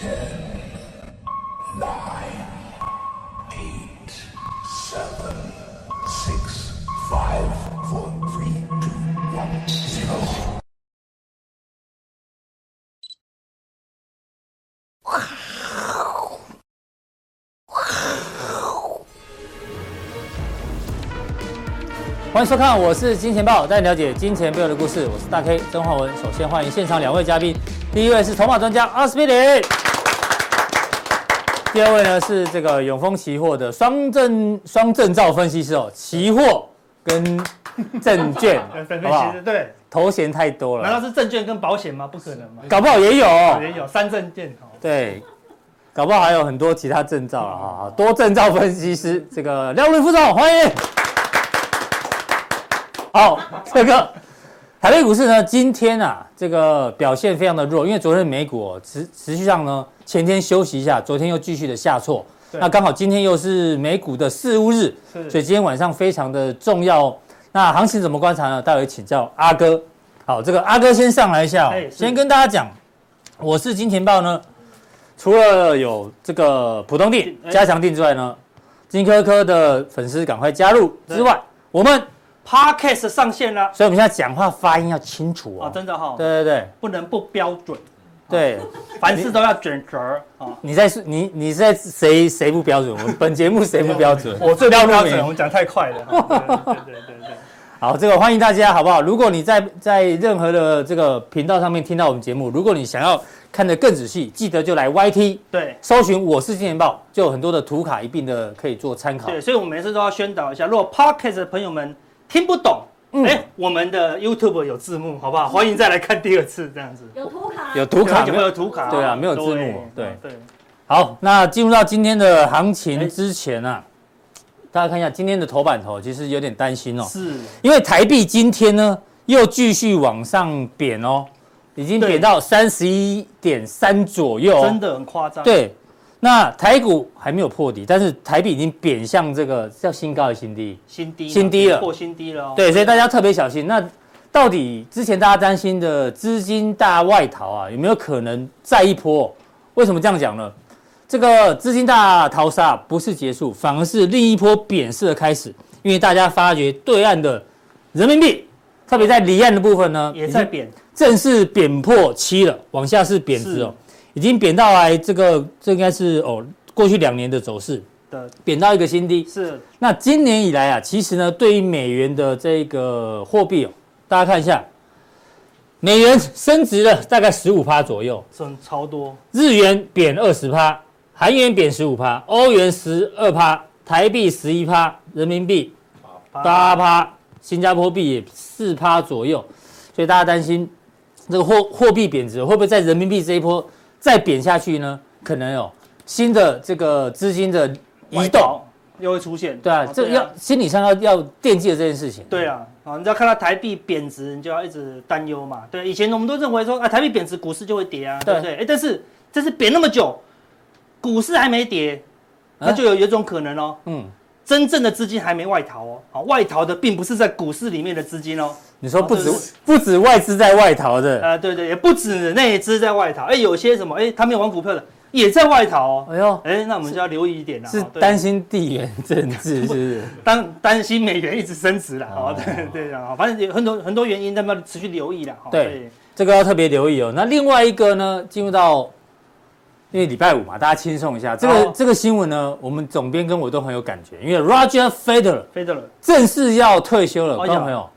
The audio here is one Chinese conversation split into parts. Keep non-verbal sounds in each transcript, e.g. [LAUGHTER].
欢迎收看，我是金钱豹，带你了解金钱背后的故事。我是大 K 曾焕文。首先欢迎现场两位嘉宾，第一位是筹码专家阿斯匹林，第二位呢是这个永丰期货的双证双证照分析师哦，期货跟证券，[LAUGHS] 分好不好析？对，头衔太多了，难道是证券跟保险吗？不可能嘛，搞不好也有哦，也有三证件哦。对，搞不好还有很多其他证照了哈。好，多证照分析师这个廖瑞副总，欢迎。好，这个台北股市呢，今天啊，这个表现非常的弱，因为昨天美股哦，持持续上呢，前天休息一下，昨天又继续的下挫，那刚好今天又是美股的四五日，是所以今天晚上非常的重要哦。那行情怎么观察呢？待会请教阿哥。好，这个阿哥先上来一下哦先跟大家讲，我是金钱豹呢，除了有这个普通錠哎加强錠之外呢，金科科的粉丝赶快加入之外，我们。Podcast 上线了所以我们现在讲话发音要清楚哦。啊，真的哈，对对对不能不标准，对，凡事都要卷舌啊。你在你你是在谁谁不标准？我们本节目谁不标准？[LAUGHS] 我最不标准，我们讲太快了。[LAUGHS] 对对对对，好，这个欢迎大家，好不好？如果你在在任何的这个频道上面听到我们节目，如果你想要看得更仔细，记得就来 YT 对搜寻我是金钱豹，就有很多的图卡一并的可以做参考。对，所以我们每次都要宣导一下，如果 Podcast 的朋友们听不懂，嗯哎，我们的 YouTube 有字幕，好不好？欢迎再来看第二次，这样子。有图卡，有图卡有没有图卡？对啊没有字幕对对。好，那进入到今天的行情之前啊，大家看一下今天的头版头，其实有点担心哦。是，因为台币今天呢又继续往上贬哦，已经贬到三十一点三左右、哦，真的很夸张。对，那台股还没有破底，但是台币已经贬向这个叫新高的新低，新低，新低了破新低了哦。对，所以大家特别小心。那到底之前大家担心的资金大外逃啊，有没有可能再一波？为什么这样讲呢？这个资金大逃杀不是结束，反而是另一波贬势的开始。因为大家发觉对岸的人民币，特别在离岸的部分呢，也在贬，正式贬破七了，往下是贬值哦，已经贬到来这个，这应该是哦过去两年的走势的贬到一个新低。是。那今年以来啊，其实呢，对于美元的这个货币哦，大家看一下，美元升值了大概十五趴左右，升超多，日元贬二十趴，韩元贬十五趴，欧元十二趴，台币十一趴，人民币八趴，新加坡币也四趴左右，所以大家担心这个货货币贬值会不会在人民币这一波再贬下去呢？可能有新的这个资金的移动。又会出现。对啊，哦这要心理上要要惦记的这件事情。对啊，啊，你只要看到台币贬值，你就要一直担忧嘛。对，以前我们都认为说啊，台币贬值，股市就会跌啊，对不对？哎，但是这是贬那么久，股市还没跌，那就有有一种可能哦，嗯，真正的资金还没外逃哦，啊，外逃的并不是在股市里面的资金哦，你说不止哦不止外资在外逃的，呃，对对，也不止内资在外逃，哎，有些什么，哎，他没有玩股票的也在外逃哦，哎呦，哎，那我们就要留意一点了，是担心地缘政治，[LAUGHS] 是不是？担担心美元一直升值了，哦。哦，对对啊，反正有很多很多原因，咱们要持续留意了，哦对这个要特别留意哦。那另外一个呢，进入到因为礼拜五嘛，大家轻松一下。这个、好。这个新闻呢，我们总编跟我都很有感觉，因为 Roger Federer 正式要退休了，观众朋友，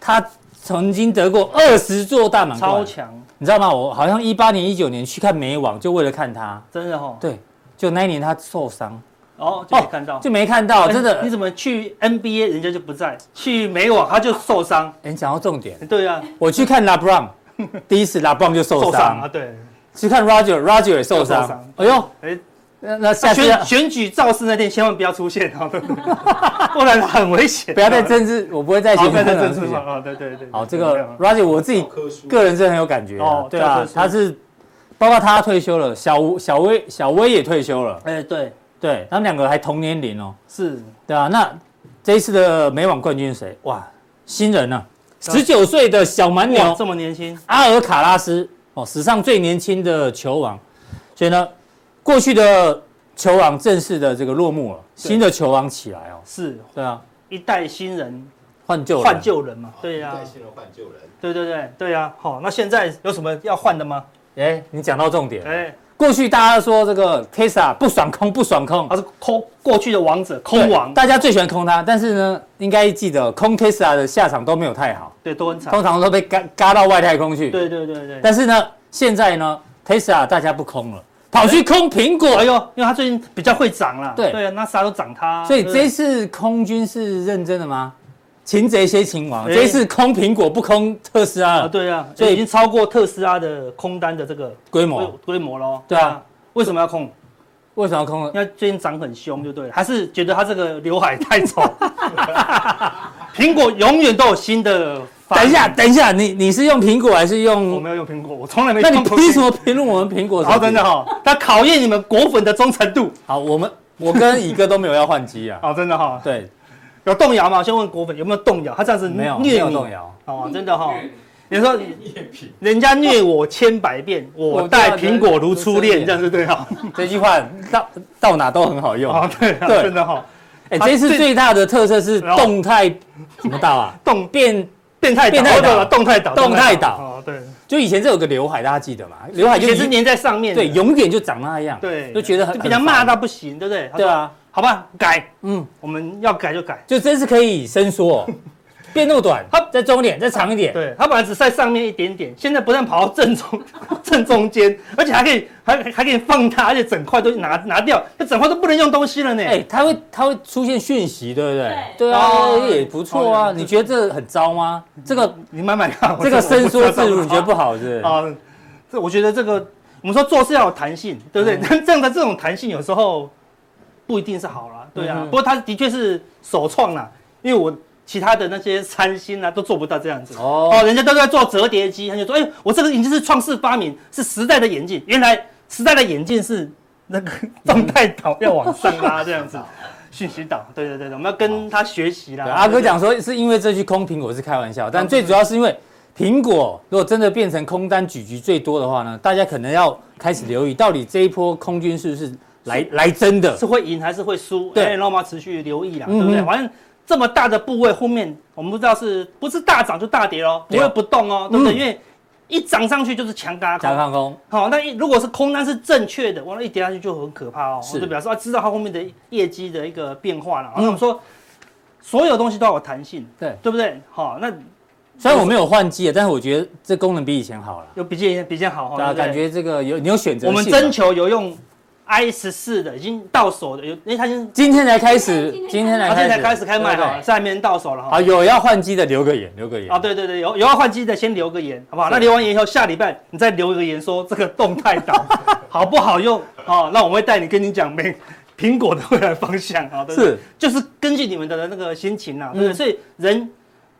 他曾经得过二十座大满贯，超强，你知道吗？我好像一八年、一九年去看美网，就为了看他。真的哈，对，就那一年他受伤，哦，就没看到，就没看到，哎真的。你怎么去 NBA 人家就不在，去美网他就受伤，哎你讲到重点，对啊，我去看 LeBron，第一次 LeBron 就受伤啊，对，去看 Roger，Roger 也受伤。哎呦，哎，那那下选选举造势那天千万不要出现哦，对 [LAUGHS] 不然很危险，不要再政治，我不会再好，选不要再政治政治嘛，。哦，对对对，好，这个 Roger 我自己个人是很有感觉啊。哦对啊他是包括他退休了，小小威小威也退休了，哎，对，对他们两个还同年龄哦，是。对啊，那这一次的美网冠军是谁？哇，新人呢、啊，十九岁的小蛮牛哇，这么年轻，阿尔卡拉斯哦，史上最年轻的球王，所以呢，过去的球王正式的这个落幕了，新的球王起来哦。是，对啊，一代新人换旧换旧人嘛，对呀，一代新人换旧人，对对对对啊。好，那现在有什么要换的吗？哎，你讲到重点，哎。过去大家说这个 Tesla 不爽空不爽空，它是空过去的王者空王，大家最喜欢空它。但是呢，应该记得空 Tesla 的下场都没有太好，对，都很惨，通常都被嘎嘎到外太空去。对对对对。但是呢，现在呢，Tesla 大家不空了，跑去空苹果。哎呦，因为它最近比较会涨了。对对啊，那啥都涨它。所以这次空军是认真的吗？擒贼先擒王，这次空苹果不空特斯拉啊？对啊，所以已经超过特斯拉的空单的这个规模规模喽。对啊。为什么要空？为什么要空？因为最近涨很凶，就对了。还是觉得他这个刘海太丑？[LAUGHS] 苹果永远都有新的。等一下，等一下，你你是用苹果还是用？我没有用苹果，我从来没用。那你凭什么评论我们苹果？好，真的哈，他考验你们果粉的忠诚度。好，我们我跟乙哥都没有要换机啊。好，[LAUGHS] 真的哈。对，有动摇吗？先问果粉有没有动摇？他这样子没有，没有。动摇。哦，真的哈。你说人家虐我千百遍，我待苹果如初恋，这样是对哈。这句话到到哪都很好用啊，对对，真的哈。哎，这次最大的特色是动态什么岛啊？动变变态变态岛，动态岛，动态岛。哦，对。就以前这有个刘海，大家记得吗？刘海就是粘在上面，对，永远就长那样。对，就觉得很比较骂到不行，对不对？对啊，好吧，改，嗯，我们要改就改，就真是可以伸缩。[LAUGHS] 变那么短，它再中一点，再长一点。对，它本来只在上面一点点，现在不但跑到正中 [LAUGHS] 正中间，而且还可以还还可以放大，而且整块都拿拿掉，那整块都不能用东西了呢。哎，它会它会出现讯息，对不对？对啊，也不错啊。你觉得这很糟吗？这个你慢慢看，这个伸缩自如，你觉得不好是？啊，这我觉得这个我们说做事要有弹性，对不对？但这样的这种弹性有时候不一定是好了，对啊。不过它的确是首创啦，因为我。其他的那些三星啊，都做不到这样子哦，哦，人家都在做折叠机，他就说，哎、欸，我这个眼镜是创世发明，是时代的眼镜。原来时代的眼镜是那个 [LAUGHS] 动态岛要往上拉这样子，[LAUGHS] 讯息岛，对对对，我们要跟他学习啦。阿哥讲说，是因为这句空苹果是开玩笑，但最主要是因为苹果如果真的变成空单举局最多的话呢，大家可能要开始留意，到底这一波空军是不是来是来真的，是会赢还是会输？对，然后我们要持续留意啦，嗯、对不对？反正。这么大的部位，后面我们不知道是不是大涨就大跌喽，不会不动哦，对不对？因为一涨上去就是强嘎空，强轧空。好，那如果是空单是正确的，完了，一跌下去就很可怕哦，是就表示要知道它后面的业绩的一个变化了。然后我们说，所有东西都要有弹性，对对不对？好，那虽然我没有换机啊，但是我觉得这功能比以前好了，有比以前比以前好哈。感觉这个有你有选择。我们征求有用。I 十四的已经到手的有，因为它今今天才开始，今天才今天才开始开卖哈，在还没到手了哈。啊，有要换机的留个言，留个言。啊，对对对，有有要换机的先留个言，好不好？那留完言以后，下礼拜你再留个言说这个动态岛 [LAUGHS] 好不好用？哦，那我会带你跟你讲没苹果的未来方向啊，是，就是根据你们的那个心情啊，对不对？所以人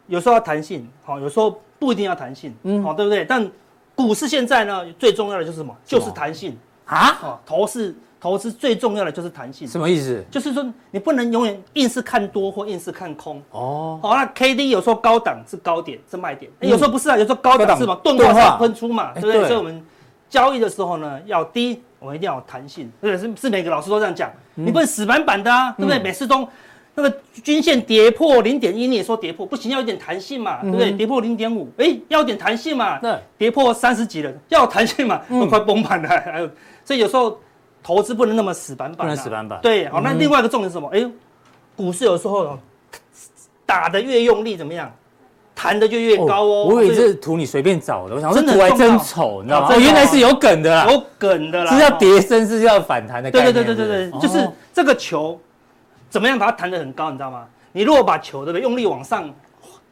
有时候要弹性，好，有时候不一定要弹性，嗯，好，对不对？但股市现在呢，最重要的就是什么？就是弹性。啊，哦，投资投资最重要的就是弹性，什么意思？就是说你不能永远硬是看多或硬是看空。哦。好，那 K D 有时候高档是高点是卖点，有时候不是啊，有时候高档是嘛，钝化是喷出嘛，对不对？所以我们交易的时候呢，要第一，我们一定要有弹性，对，是是每个老师都这样讲，你不能死板板的啊，对不对？每次都那个均线跌破零点一，你也说跌破不行，要有点弹性嘛，对不对？跌破零点五，哎，要有点弹性嘛，对，跌破三十几了，要有弹性嘛，都快崩盘了，还有。所以有时候投资不能那么死板板，不能死板板。对，好，那另外一个重点是什么？哎，股市有时候打的越用力怎么样，弹的就越高哦。我以为这图你随便找的，我想说图还真丑，你知道吗？哦，原来是有梗的啦，有梗的啦，是要跌升，是要反弹的。对对对对对对，就是这个球怎么样把它弹得很高，你知道吗？你如果把球对不对用力往上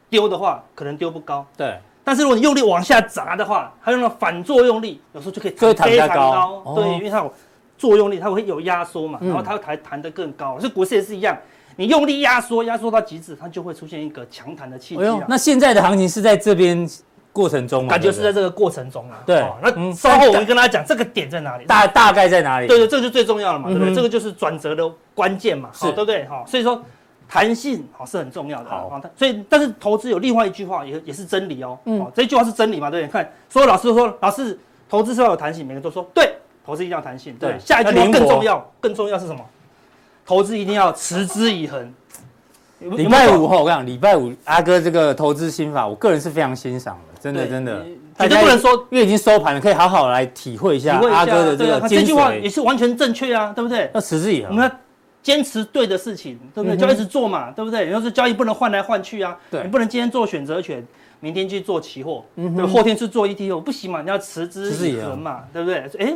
丢的话，可能丢不高。对。但是如果你用力往下砸的话，它用了反作用力，有时候就可以弹非常高。对，因为它有作用力，它会有压缩嘛，然后它会弹弹得更高。所以股市也是一样，你用力压缩，压缩到极致，它就会出现一个强弹的契机。那现在的行情是在这边过程中吗？感觉是在这个过程中啊。对，那稍后我会跟大家讲这个点在哪里，大大概在哪里？对对，这个就最重要了嘛，对不对？这个就是转折的关键嘛，是对不对？哈，所以说。弹性好是很重要的，好，所以但是投资有另外一句话也也是真理哦，嗯，这句话是真理嘛？对，看所有老师都说，老师投资是要有弹性，每个人都说对，投资一定要弹性。对，对下一句更重要，更重要是什么？投资一定要持之以恒。礼拜五后，我跟你讲，礼拜五阿哥这个投资心法，我个人是非常欣赏的，真的真的绝对不能说因为已经收盘了，可以好好来体会一下阿哥的这个精他这句话也，是完全正确啊，对不对？要持之以恒。我们要坚持对的事情，对不对？就要一直做嘛，对不对？要是交易不能换来换去啊，对你不能今天做选择权，明天去做期货，后天去做 ETF，不行嘛，你要持之以恒以恒嘛，对不对？哎，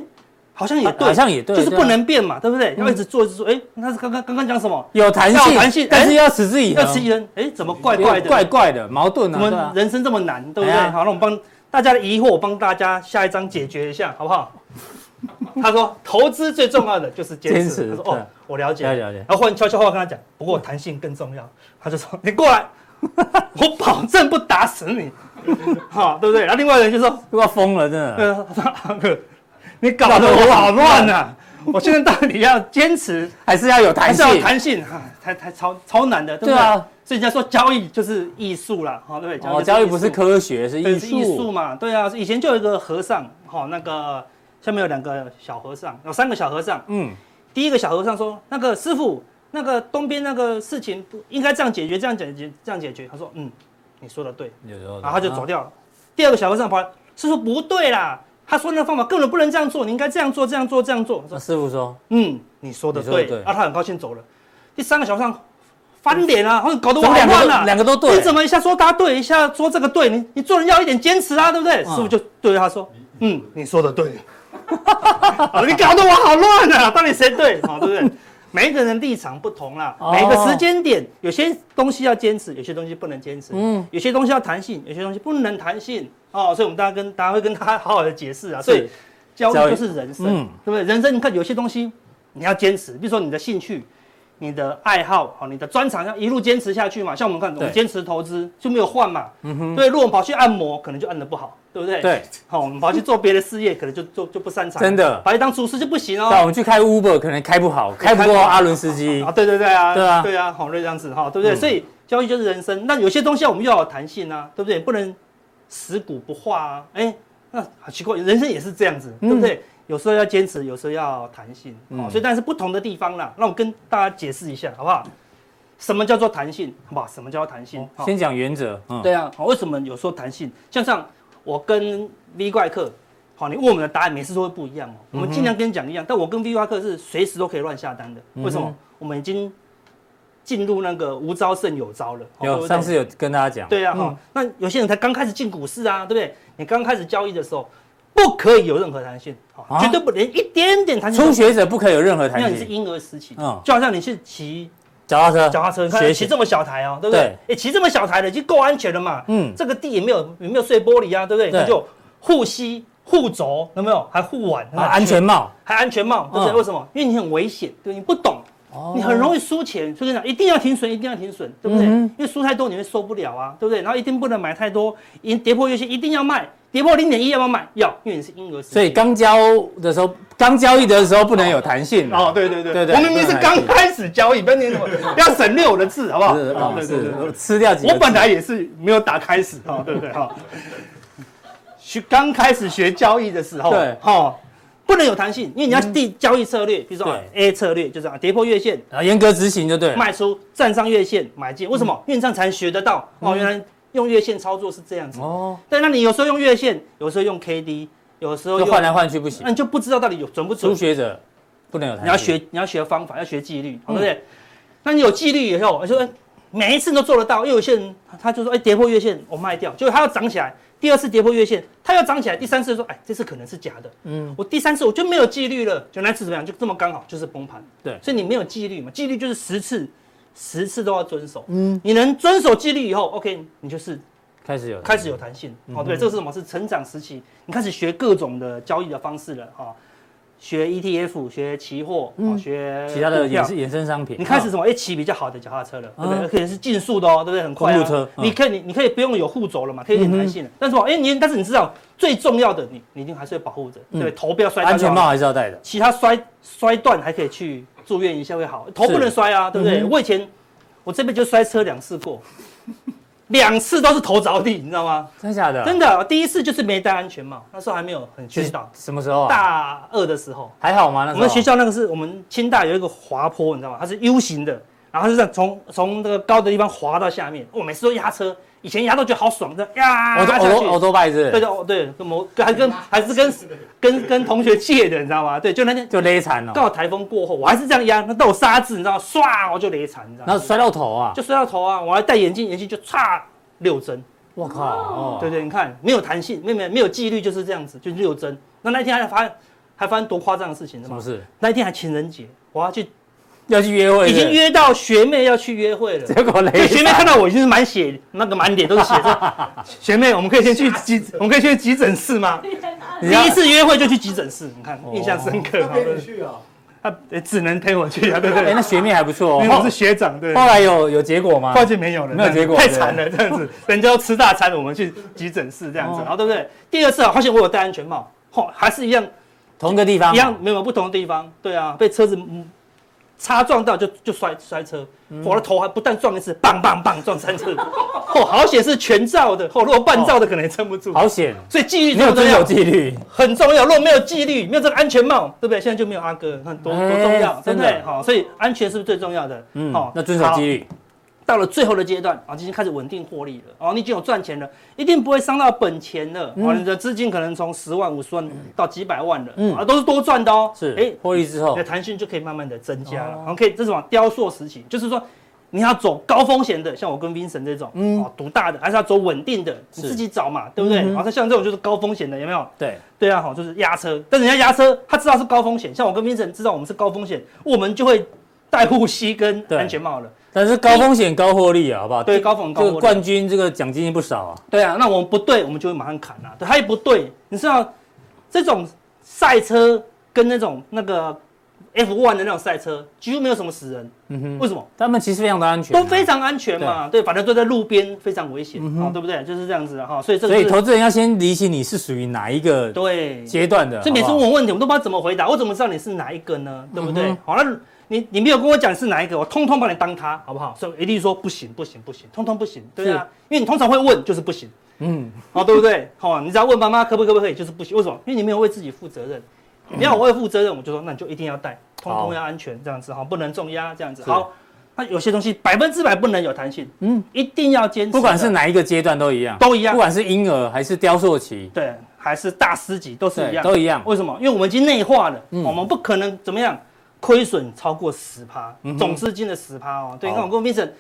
好像也对，好像也对就是不能变嘛，对不对？要一直做，一直做。哎，那是刚刚刚刚讲什么？有弹性，有弹性哎但是要持之以恒。要持之以恒，哎，怎么怪怪的？怪怪的，矛盾我啊，对啊们人生这么难，对不对？好，那我们帮大家的疑惑，我帮大家下一章解决一下，好不好？[LAUGHS] 他说，投资最重要的就是坚持。他说，哦，我了解，了解然后换悄悄话跟他讲，不过弹性更重要。他就说，你过来，我保证不打死你，好，对不对？然后另外人就说，[LAUGHS] 都要疯了，真的。呃，他说阿哥，你搞得我好乱啊！[LAUGHS] 我现在到底要坚持，还是要有弹性还是要。弹性？哈，太太超超难的，对不对？对啊，所以人家说交易就是艺术啦，好，对不对？交易不是科学，是艺对是艺术术。嘛，对啊，以前就有一个和尚，好，那个下面有两个小和尚，有三个小和尚。嗯，第一个小和尚说：“那个师傅，那个东边那个事情不应该这样解决，这样解决，这样解决。”他说：“嗯，你说的对。有时候”然后他就走掉了。第二个小和尚跑来，师傅不对啦，他说那个方法根本不能这样做，你应该这样做，这样做，这样做。他那说师傅说：“嗯，你说的对。你说得对然后他很高兴走了。第三个小和尚翻脸啊，或者搞得我两个都好乱啊，两个都对你怎么一下说他对，一下说这个对？你你做人要一点坚持啊，对不对？嗯师傅就对着他说：“嗯，你说的对。[LAUGHS] 你搞得我好乱啊，到底谁对？好，对不对？每一个人立场不同啦，哦每个时间点有些东西要坚持，有些东西不能坚持，嗯有些东西要弹性，有些东西不能弹性。哦，所以我们大家跟大家会跟他好好的解释啊。所以是交易就是人生，嗯对不对？人生你看有些东西你要坚持，比如说你的兴趣、你的爱好、好你的专长要一路坚持下去嘛。像我们看，我坚持投资就没有换嘛。对，如果我们跑去按摩，可能就按的不好，对不对？。对，好，[LAUGHS] 我们跑去做别的事业，可能就就就不擅长。真的跑去当厨师就不行哦那我哦。们去开 Uber 可能开不好，开不过阿伦斯基啊，。对对对啊，对啊对啊，好，就这样子哈，对不对？嗯所以交易就是人生。那有些东西我们要有弹性啊，对不对？不能死骨不化啊。哎，那好奇怪，人生也是这样子，对不对？有时候要坚持，有时候要弹性，哦，嗯所以但是不同的地方啦。那我跟大家解释一下，好不好？什么叫做弹性？好不好？什么叫做弹性？好先讲原则。嗯，对啊，好为什么有时候弹性？像像我跟 V 怪客，好，你问我们的答案每次都会不一样哦。我们尽量跟你讲一样，但我跟 V 怪客是随时都可以乱下单的。为什么嗯？我们已经进入那个无招胜有招了。有上次有跟大家讲。对啊，哈、嗯那有些人才刚开始进股市啊，对不对？你刚开始交易的时候，不可以有任何弹性，绝对不连一点点弹性。初学者不可以有任何弹因为你是性。婴儿时期，嗯就好像你是骑脚踏车，脚踏车，你看。骑这么小台哦，对不对？哎，骑这么小台的已经够安全了嘛。嗯，这个地也没有也没有碎玻璃啊，对不对？对那就护膝、护肘，有没有？还护腕，啊安全帽。还安全帽，对不对？嗯为什么？因为你很危险，对，你不懂，你很容易输钱。所以跟你讲，一定要停损，一定要停损，对不对？嗯因为输太多你会受不了啊，对不对？然后一定不能买太多，因跌破月线一定要卖，跌破零点一要不要买？要，因为你是婴儿。所以刚交的时候，刚交易的时候不能有弹性。哦，对对对对对我明明是刚开始交易，不要省略我的字，好不好？是哦哦对对对对是，吃掉几个。我本来也是没有打开始哈，对不对哈？[LAUGHS] 学刚开始学交易的时候，对哈，不能有弹性，因为你要定交易策略，比如说 A 策略就是啊跌破月线啊，严格执行就对了。卖出，站上月线买进，为什么？因为你这样才能学得到哦，嗯原来用月线操作是这样子。哦，对，那你有时候用月线，有时候用 K D，有时候用就换来换去不行那。你就不知道到底有准不准。初学者不能有弹性。你要学，你要学方法，要学纪律，嗯对不对？那你有纪律以后，我说哎每一次都做得到。因为有些人他他就说，哎，跌破月线我卖掉，结果他要涨起来，第二次跌破月线，他要涨起来，第三次说，哎，这次可能是假的，嗯，我第三次我就没有纪律了，就那次怎么样？就这么刚好就是崩盘。对所以你没有纪律嘛，纪律就是十次，十次都要遵守。嗯，你能遵守纪律以后，OK，你就是开始有开始有弹性。嗯哦，对，这是什么？是成长时期，你开始学各种的交易的方式了哈。学 ETF，学期货，哦，学嗯其他的衍生衍生商品。你开始什么？哎，骑比较好的脚踏车了，对不对？嗯而且是竞速的哦，对不对？很快啊。公路车嗯你可以，你你可以不用有护轴了嘛，可以有点弹性了。但是哦，哎，你但是你知道最重要的，你你一定还是要保护着，对不对？头不要摔到。安全帽。还是要戴的。其他摔摔断还可以去住院一下会好，头不能摔啊，对不对？我以前我这边就摔车两次过，两次都是头着地，你知道吗？真的假的？真的，第一次就是没戴安全帽，那时候还没有很宣导。什么时候啊？大二的时候。还好吗？那时候我们学校那个是我们清大有一个滑坡，你知道吗？它是 U 型的，然后就这样从从那个高的地方滑到下面。我每次都压车，以前压到觉得好爽，这样压。欧洲欧洲拜是？对对对，跟某还跟还是跟跟跟同学借的，你知道吗？对，就那天就勒惨了。刚好台风过后，我还是这样压，那都有沙子，你知道吗？唰，我就勒惨，你知道吗？然后摔到头啊，就摔到头啊！我还戴眼镜，眼镜就差六针。我靠！哦，对对，你看没有弹性，没有没有没有纪律，就是这样子，就六针。那那一天还发还发生多夸张的事情，什么事？那一天还情人节，我要去要去约会，已经约到学妹要去约会了。结果雷，学妹看到我已经是满血，那个满脸都是血。[LAUGHS] 学妹，我们可以先去急，我们可以去急诊室吗？[LAUGHS] 第一次约会就去急诊室，你看印象深刻。陪你去啊？他只能陪我去啊，对不对？哎，那学妹还不错，[LAUGHS] 因为我是学长，对。后来有有结果吗？后来没有了，没有结果，太惨了，这样子，人家要吃大餐，我们去急诊室这样子，然后对不对？第二次啊，发现我有戴安全帽，嚯，还是一样，同一个地方，一样没有不同的地方，对啊，被车子擦撞到就就摔摔车，我的头还不但撞一次，棒棒棒撞三次，哦，好险是全照的，哦，如果半照的可能也撑不住，好险，所以纪律没有遵守纪律很重要，如果没有纪律，没有这个安全帽，对不对？现在就没有阿哥，看多多重要，对不对？好，所以安全是不是最重要的？嗯，好，那遵守纪律。到了最后的阶段啊，已经开始稳定获利了哦，你已经有赚钱了，一定不会伤到本钱了。哦，你的资金可能从十万、五十万到几百万了，嗯，啊，都是多赚的哦。是，哎，获利之后，你的弹性就可以慢慢的增加了。OK，这是往雕塑时期，就是说你要走高风险的，像我跟 Vincent 这种，嗯，哦，赌大的，还是要走稳定的，你自己找嘛，对不对？好，像像这种就是高风险的，有没有？对，对啊，好，就是压车，但人家压车，他知道是高风险，像我跟 Vincent 知道我们是高风险，我们就会戴护膝跟安全帽了。但是高风险高获利啊，好不好？对，高风险高获利。冠军这个奖金不少啊。对啊，那我们不对，我们就会马上砍啊。对，他也不对，你知道，这种赛车跟那种那个 F1 的那种赛车，几乎没有什么死人。嗯哼。为什么？他们其实非常的安全，都非常安全嘛。对，反正都在路边，非常危险，哦，对不对？就是这样子的哈。所以这个。所以投资人要先理清你是属于哪一个对阶段的。所以每次问我问题，我都不知道怎么回答。我怎么知道你是哪一个呢？对不对？好了。你你没有跟我讲是哪一个，我通通把你当他，好不好？所以一定说不行不行不行，通通不行，对啊，因为你通常会问就是不行，嗯，好，对不对？好，你只要问妈妈可不可不可以，就是不行，为什么？因为你没有为自己负责任，你要我为负责任，我就说那你就一定要带，通通要安全，这样子哈，不能重压这样子。好，那有些东西百分之百不能有弹性，嗯，一定要坚持，不管是哪一个阶段都一样，都一样，不管是婴儿还是雕塑期，对，还是大师级都是一样，都一样。为什么？因为我们已经内化了，我们不可能怎么样。亏损超过十趴，总资金的十趴哦。对，你看我跟 Vincent，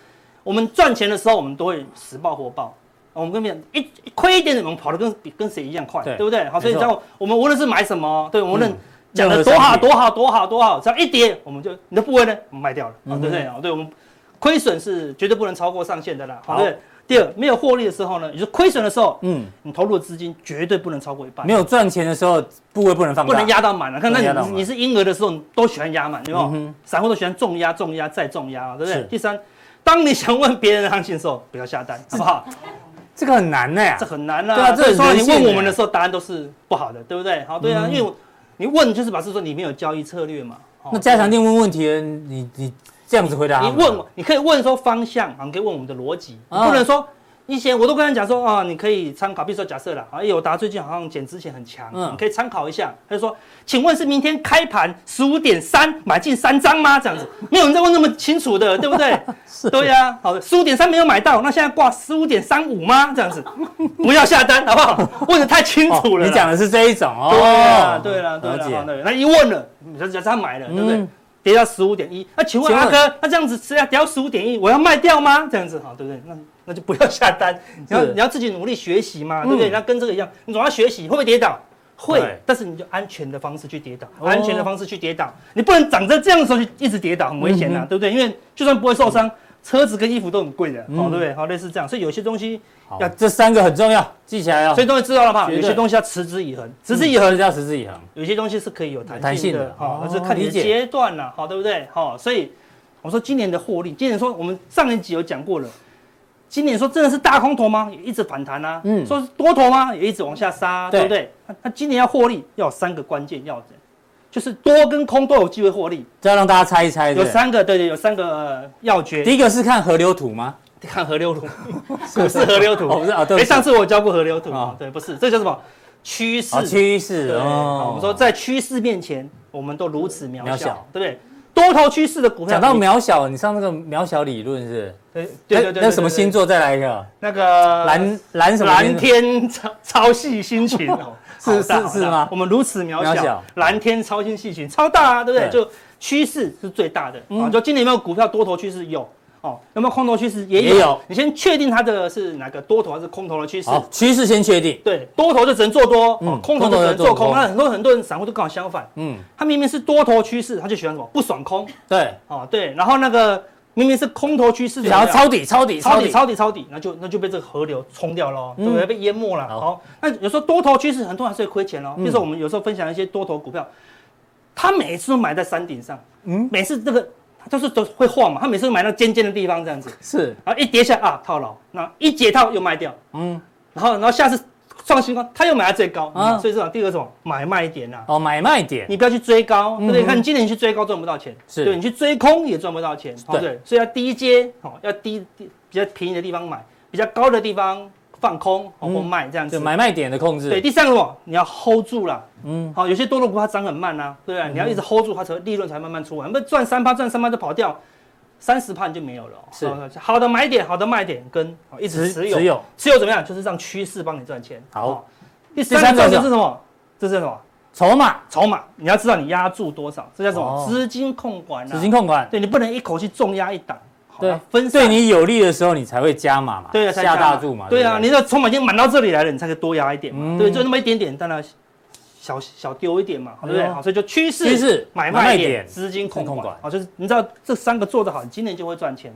我们赚钱的时候，我们都会实报活报。我们跟 Vincent 一亏一点点，我们跑得跟比跟谁一样快，对不对？好，所以你知道我们无论是买什么，对，无论讲的多好多好多好多好，只要一跌，我们就你的部位呢，我们卖掉了，对不对？啊，对我们亏损是绝对不能超过上限的啦，好，对。第二，没有获利的时候呢，也就是亏损的时候，嗯，你投入的资金绝对不能超过一半。没有赚钱的时候，部位不能放大，不能压到满了。看，那你你是婴儿的时候，你都喜欢压满，对吧？散户都喜欢重压、重压再重压，对不对？第三，当你想问别人的行情的时候，不要下单，好不好？[LAUGHS] 这个很难呢，这很难啊。对啊，这说你问我们的时候，答案都是不好的，对不对？好，对啊，因为你问就是表示说你没有交易策略嘛。那加强店问问题，你你。这样子回答你问我，你可以问说方向啊，你可以问我们的逻辑，不能说一些我都跟他讲说啊，你可以参考，比如说假设了，啊，友达最近好像减之前很强，嗯，你可以参考一下。他就说，请问是明天开盘十五点三买进三张吗？这样子，没有人在问那么清楚的，对不对？[LAUGHS] 是，对呀，好的，十五点三没有买到，那现在挂十五点三五吗？这样子，不要下单，好不好？问的太清楚了。你讲的是这一种哦。对啊，对了，对了，对，那一问了，你说假设他买了，对不对？跌到十五点一，那请问阿哥，那这样子是要跌到十五点一，我要卖掉吗？这样子好，对不对？那那就不要下单，[LAUGHS] 你要你要自己努力学习嘛，对不对？那跟这个一样，你总要学习，会不会跌倒？会，但是你就安全的方式去跌倒，安全的方式去跌倒，你不能长在这样的时候就一直跌倒，很危险呐，对不对？因为就算不会受伤。车子跟衣服都很贵的，哦，对不对？好，类似这样，所以有些东西要这三个很重要，记起来哦。所以东西知道了吧？有些东西要持之以恒，持之以恒要持之以恒。有些东西是可以有弹性的，好，那是看你的阶段了，好，对不对？好，所以我说今年的获利，今年说我们上一集有讲过了，今年说真的是大空头吗？也一直反弹啊，嗯，说是多头吗？也一直往下杀，对不对？那那今年要获利，要有三个关键要点。就是多跟空都有机会获利，这要让大家猜一猜。有三个，对对，有三个要诀。第一个是看河流图吗？看河流图，[LAUGHS] 股市河流图，不是啊？对，上次我教过河流图啊，对，不是，这叫什么趋势？趋势哦。我们说在趋势面前，我们都如此渺小，对不对？多头趋势的股票。讲到渺小，你上那个渺小理论是？对对对对。那什么星座？再来一个。那个蓝蓝什么？蓝天超超细心情哦。是是是吗？我们如此渺小，蓝天超新细群超大啊，对不对？就趋势是最大的啊。就今年有没有股票多头趋势？有哦。有没有空头趋势？也有。你先确定它的是哪个多头还是空头的趋势？好，趋势先确定。对，多头就只能做多，空头就只能做空。那很多很多人散户都刚好相反，嗯，他明明是多头趋势，他就喜欢什么？不爽空。对，哦对，然后那个。明明是空头趋势，想要抄底、抄底、抄底、抄底、抄底，那就那就被这个河流冲掉了，对不对？被淹没了。好，那有时候多头趋势，很多人还是会亏钱哦。比如说我们有时候分享一些多头股票，他每次都买在山顶上，嗯，每次这个都是都会晃嘛，他每次都买到尖尖的地方这样子，是，然后一跌下啊套牢，那一解套又卖掉，嗯，然后然后下次。创新高，他又买在最高啊，所以说第二个什么买卖点呐？哦，买卖点，你不要去追高，对不对？看你今年你去追高赚不到钱，是，对你去追空也赚不到钱，对，所以要低阶哦，要低低比较便宜的地方买，比较高的地方放空或卖这样子，买卖点的控制。对，第三个？你要 hold 住了，嗯，好，有些多头股它涨很慢呐，对啊，你要一直 hold 住它，才利润才慢慢出来，不赚三趴赚三趴就跑掉。三十趴就没有了，是好的买点，好的卖点跟一直持有，持有持有怎么样？就是让趋势帮你赚钱。好，第三个是什么？这是什么？筹码，筹码，你要知道你压住多少，这叫什么？资金控管。资金控管，对，你不能一口气重压一档，对，分对你有利的时候你才会加码嘛，对啊，下大注嘛，对啊，你的筹码已经满到这里来了，你才可以多压一点嘛，对，就那么一点点，当然。小小丢一点嘛，对不对？好，所以就趋势、趋势、买卖点、资金控管，好，就是你知道这三个做得好，你今年就会赚钱。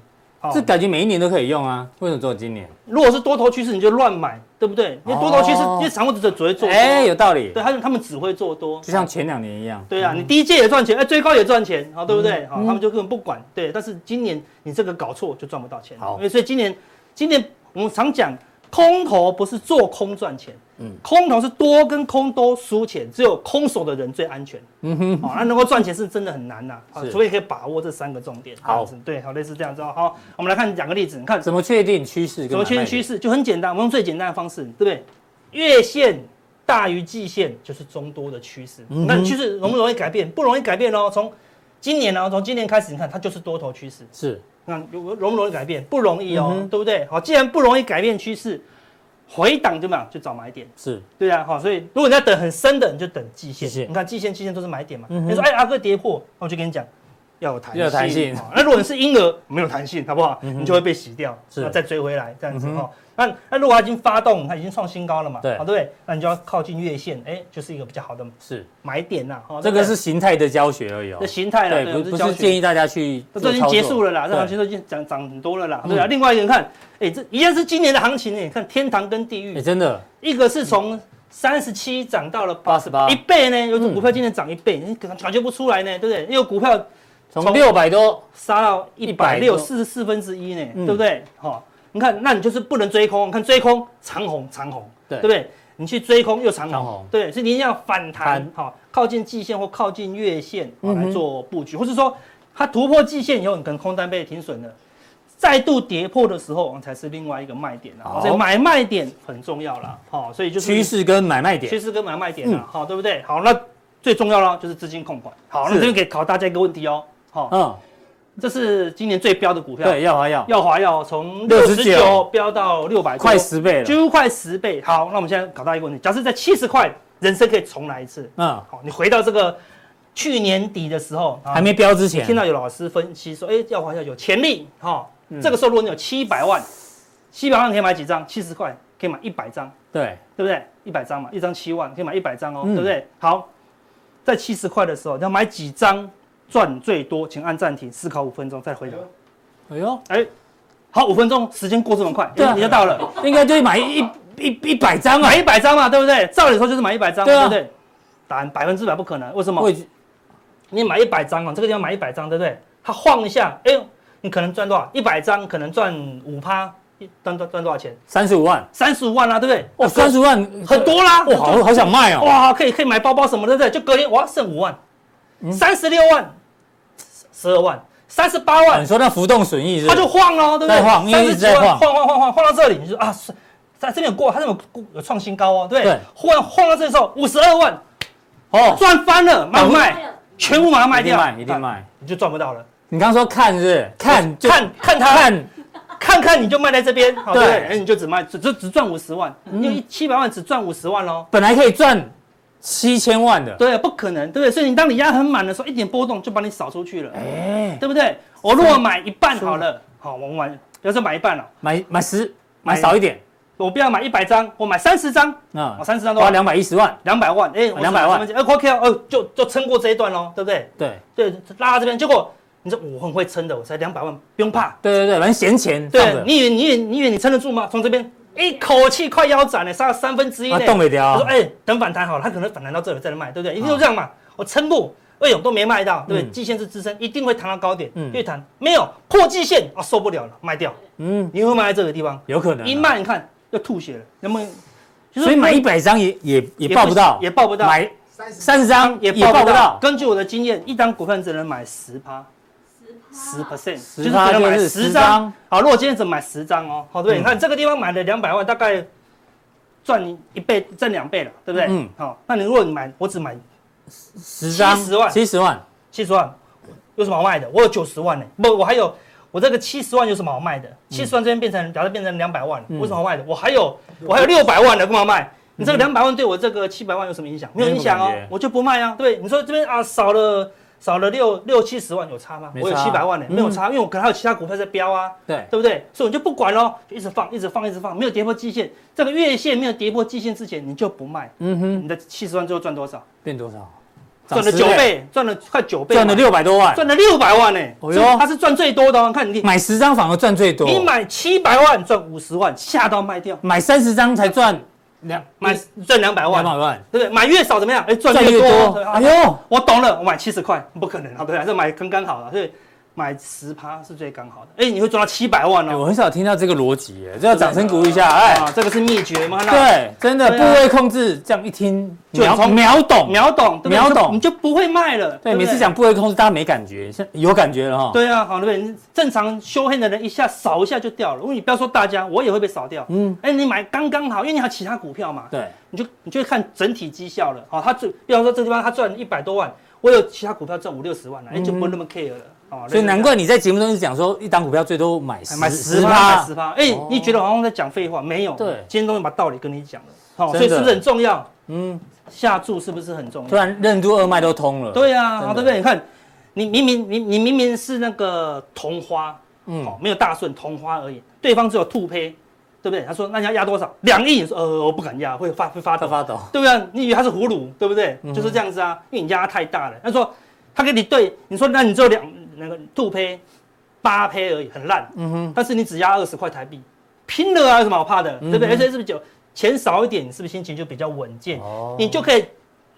这感觉每一年都可以用啊？为什么只有今年？如果是多头趋势，你就乱买，对不对？因为多头趋势，因为散户只只会做多。哎，有道理。对，他们他们只会做多，就像前两年一样。对啊，你低阶也赚钱，哎，最高也赚钱，好，对不对？好，他们就根本不管。对，但是今年你这个搞错就赚不到钱。好，因为所以今年，今年我们常讲。空头不是做空赚钱，嗯，空头是多跟空都输钱，只有空手的人最安全，嗯哼，好，那能够赚钱是真的很难呐，啊，所以可以把握这三个重点，好，对，好，类似这样子，好，我们来看两个例子，你看怎么确定趋势？怎么确定趋势？就很简单，我们用最简单的方式，对不对？月线大于季线就是中多的趋势，那趋势容不容易改变？不容易改变哦，从今年呢，从今年开始，你看它就是多头趋势，是。那容不容易改变？不容易哦，对不对？好，既然不容易改变趋势，回档就嘛？就找买点。是，对啊，哈，所以如果你要等很深的，你就等季线。你看季线、季线都是买点嘛。你说哎，阿哥跌破，那我就跟你讲，要有弹性。要弹性。那如果你是婴儿，没有弹性，好不好？你就会被洗掉，要，再追回来这样子哈。那那如果它已经发动，它已经创新高了嘛？对，好，对不对？那你就要靠近月线，哎，就是一个比较好的是买点呐。哦，这个是形态的教学而已哦。这形态了，对，不是建议大家去。这已经结束了啦，这行情都已经涨涨很多了啦。对啊，另外一个人看，哎，这一样是今年的行情哎，看天堂跟地狱。哎真的，一个是从三十七涨到了八十八，一倍呢。有种股票今年涨一倍，你可能感觉不出来呢，对不对？因为股票从六百多杀到一百六，四十四分之一呢，对不对？好。你看，那你就是不能追空。你看追空长红长红，对对不对？你去追空又长红，对，所以你一定要反弹，好，靠近季线或靠近月线来做布局，或是说它突破季线以后，你可能空单被停损了，再度跌破的时候才是另外一个卖点啊。所以买卖点很重要啦，好，所以就是趋势跟买卖点，趋势跟买卖点啊，好，对不对？好，那最重要了就是资金控管。好，那这边可以考大家一个问题哦，好，嗯。这是今年最标的股票，对，耀华药，耀华药从六十九飙到六百，快十倍了，几乎快十倍。好，那我们现在搞到一个问题，假设在七十块，人生可以重来一次。嗯，好，你回到这个去年底的时候，还没飙之前，听到有老师分析说，哎，耀华药有潜力。哈，这个时候如果你有七百万，七百万可以买几张？七十块可以买一百张，对，对不对？一百张嘛，一张七万可以买一百张哦，对不对？好，在七十块的时候你要买几张？赚最多，请按暂停，思考五分钟再回答。哎呦，哎，好，五分钟，时间过这么快，对，你就到了，应该就买一一一百张买一百张嘛，对不对？照理说就是买一百张，对不对？答案百分之百不可能，为什么？你买一百张啊，这个地方买一百张，对不对？它晃一下，哎呦，你可能赚多少？一百张可能赚五趴，赚赚赚多少钱？三十五万，三十五万啦，对不对？哦，三十万很多啦，哇，好好想卖哦，哇，可以可以买包包什么的，对不对？就隔天哇，剩五万，三十六万。十二万，三十八万，你说那浮动损益是？它就晃喽，对不对？晃，因为一直在晃，晃晃晃晃晃到这里，你就啊，在这边有过，它有有创新高哦，对不对？晃晃到这时候五十二万，哦，赚翻了，卖不卖？全部把它卖掉，一定卖，你就赚不到了。你刚刚说看是不是？看看看它看。看看你就卖在这边，对，哎，你就只卖只只只赚五十万，你就一七百万只赚五十万喽，本来可以赚七千万的，对，不可能，对不对？所以你当你压很满的时候，一点波动就把你扫出去了，哎，对不对？我如果买一半好了，好，我买，比如说买一半了，买买十，买少一点，我不要买一百张，我买三十张，啊，我三十张都花两百一十万，两百万，哎，两百万，哎，OK 哦，就就撑过这一段喽，对不对？对对，拉到这边，结果。你说我很会撑的，我才两百万，不用怕。对对对，反正闲钱。对，你以为你以为你以为你撑得住吗？从这边一口气快腰斩了，杀了三分之一呢。动没掉。我说哎，等反弹好了，他可能反弹到这里再来卖，对不对？一定都这样嘛。我撑不，哎呦都没卖到，对不对？季线是支撑，一定会弹到高点。嗯。越弹没有破季线啊，受不了了，卖掉。嗯。你会卖在这个地方？有可能。一卖你看又吐血了，能不能？所以买一百张也也也报不到，也报不到。买三十张也报不到。根据我的经验，一张股份只能买十趴。十 percent，就是只能买十张。好，如果今天只买十张哦，好，对，你看这个地方买了两百万，大概赚一倍，挣两倍了，对不对？嗯，好，那你如果你买，我只买十张，七十万，七十万，七十万，有什么好卖的？我有九十万呢，不，我还有，我这个七十万有什么好卖的？七十万这边变成，假设变成两百万，为什么好卖的？我还有，我还有六百万的，干嘛卖？你这个两百万对我这个七百万有什么影响？没有影响哦，我就不卖啊，对，你说这边啊少了。少了六六七十万有差吗？我有七百万呢，没有差，因为我可能还有其他股票在飙啊，对对不对？所以我就不管喽，就一直放，一直放，一直放，没有跌破季线，这个月线没有跌破季线之前，你就不卖。嗯哼，你的七十万最后赚多少？变多少？赚了九倍，赚了快九倍，赚了六百多万，赚了六百万呢。哦哟，它是赚最多的，看你买十张反而赚最多。你买七百万赚五十万，下到卖掉，买三十张才赚。两买赚两百万，两百万，对不对？买越少怎么样？哎，赚越多。哎呦，我懂了，我买七十块，不可能，对不对？这买刚刚好了，所以。买十趴是最刚好的，哎，你会赚到七百万哦！我很少听到这个逻辑，哎，这要掌声鼓励一下，哎，这个是秘诀吗？对，真的部位控制，这样一听就秒秒懂，秒懂，秒懂，你就不会卖了。对，每次讲部位控制，大家没感觉，现有感觉了哈。对啊，好，对不对？正常修黑的人一下扫一下就掉了，因为你不要说大家，我也会被扫掉。嗯，哎，你买刚刚好，因为你还有其他股票嘛。对，你就你就看整体绩效了。好，他最，比方说这地方他赚一百多万，我有其他股票赚五六十万了，哎，就不那么 care 了。所以难怪你在节目中是讲说，一档股票最多买十买十趴，十趴。哎，你觉得好像在讲废话？没有，对，今天终于把道理跟你讲了。好，所以是不是很重要？嗯，下注是不是很重要？突然任督二脉都通了。对啊，好，对不对？你看，你明明你你明明是那个同花，嗯，没有大顺，同花而已。对方只有兔胚，对不对？他说那你要压多少？两亿？说呃，我不敢压，会发会发抖发抖，对不对？你以为他是葫芦，对不对？就是这样子啊，因为你压太大了。他说他给你对，你说那你只有两。那个兔胚八胚而已，很烂。嗯哼，但是你只压二十块台币，拼了啊，有什么好怕的？嗯、对不对？而且是不是就钱少一点，你是不是心情就比较稳健？哦，你就可以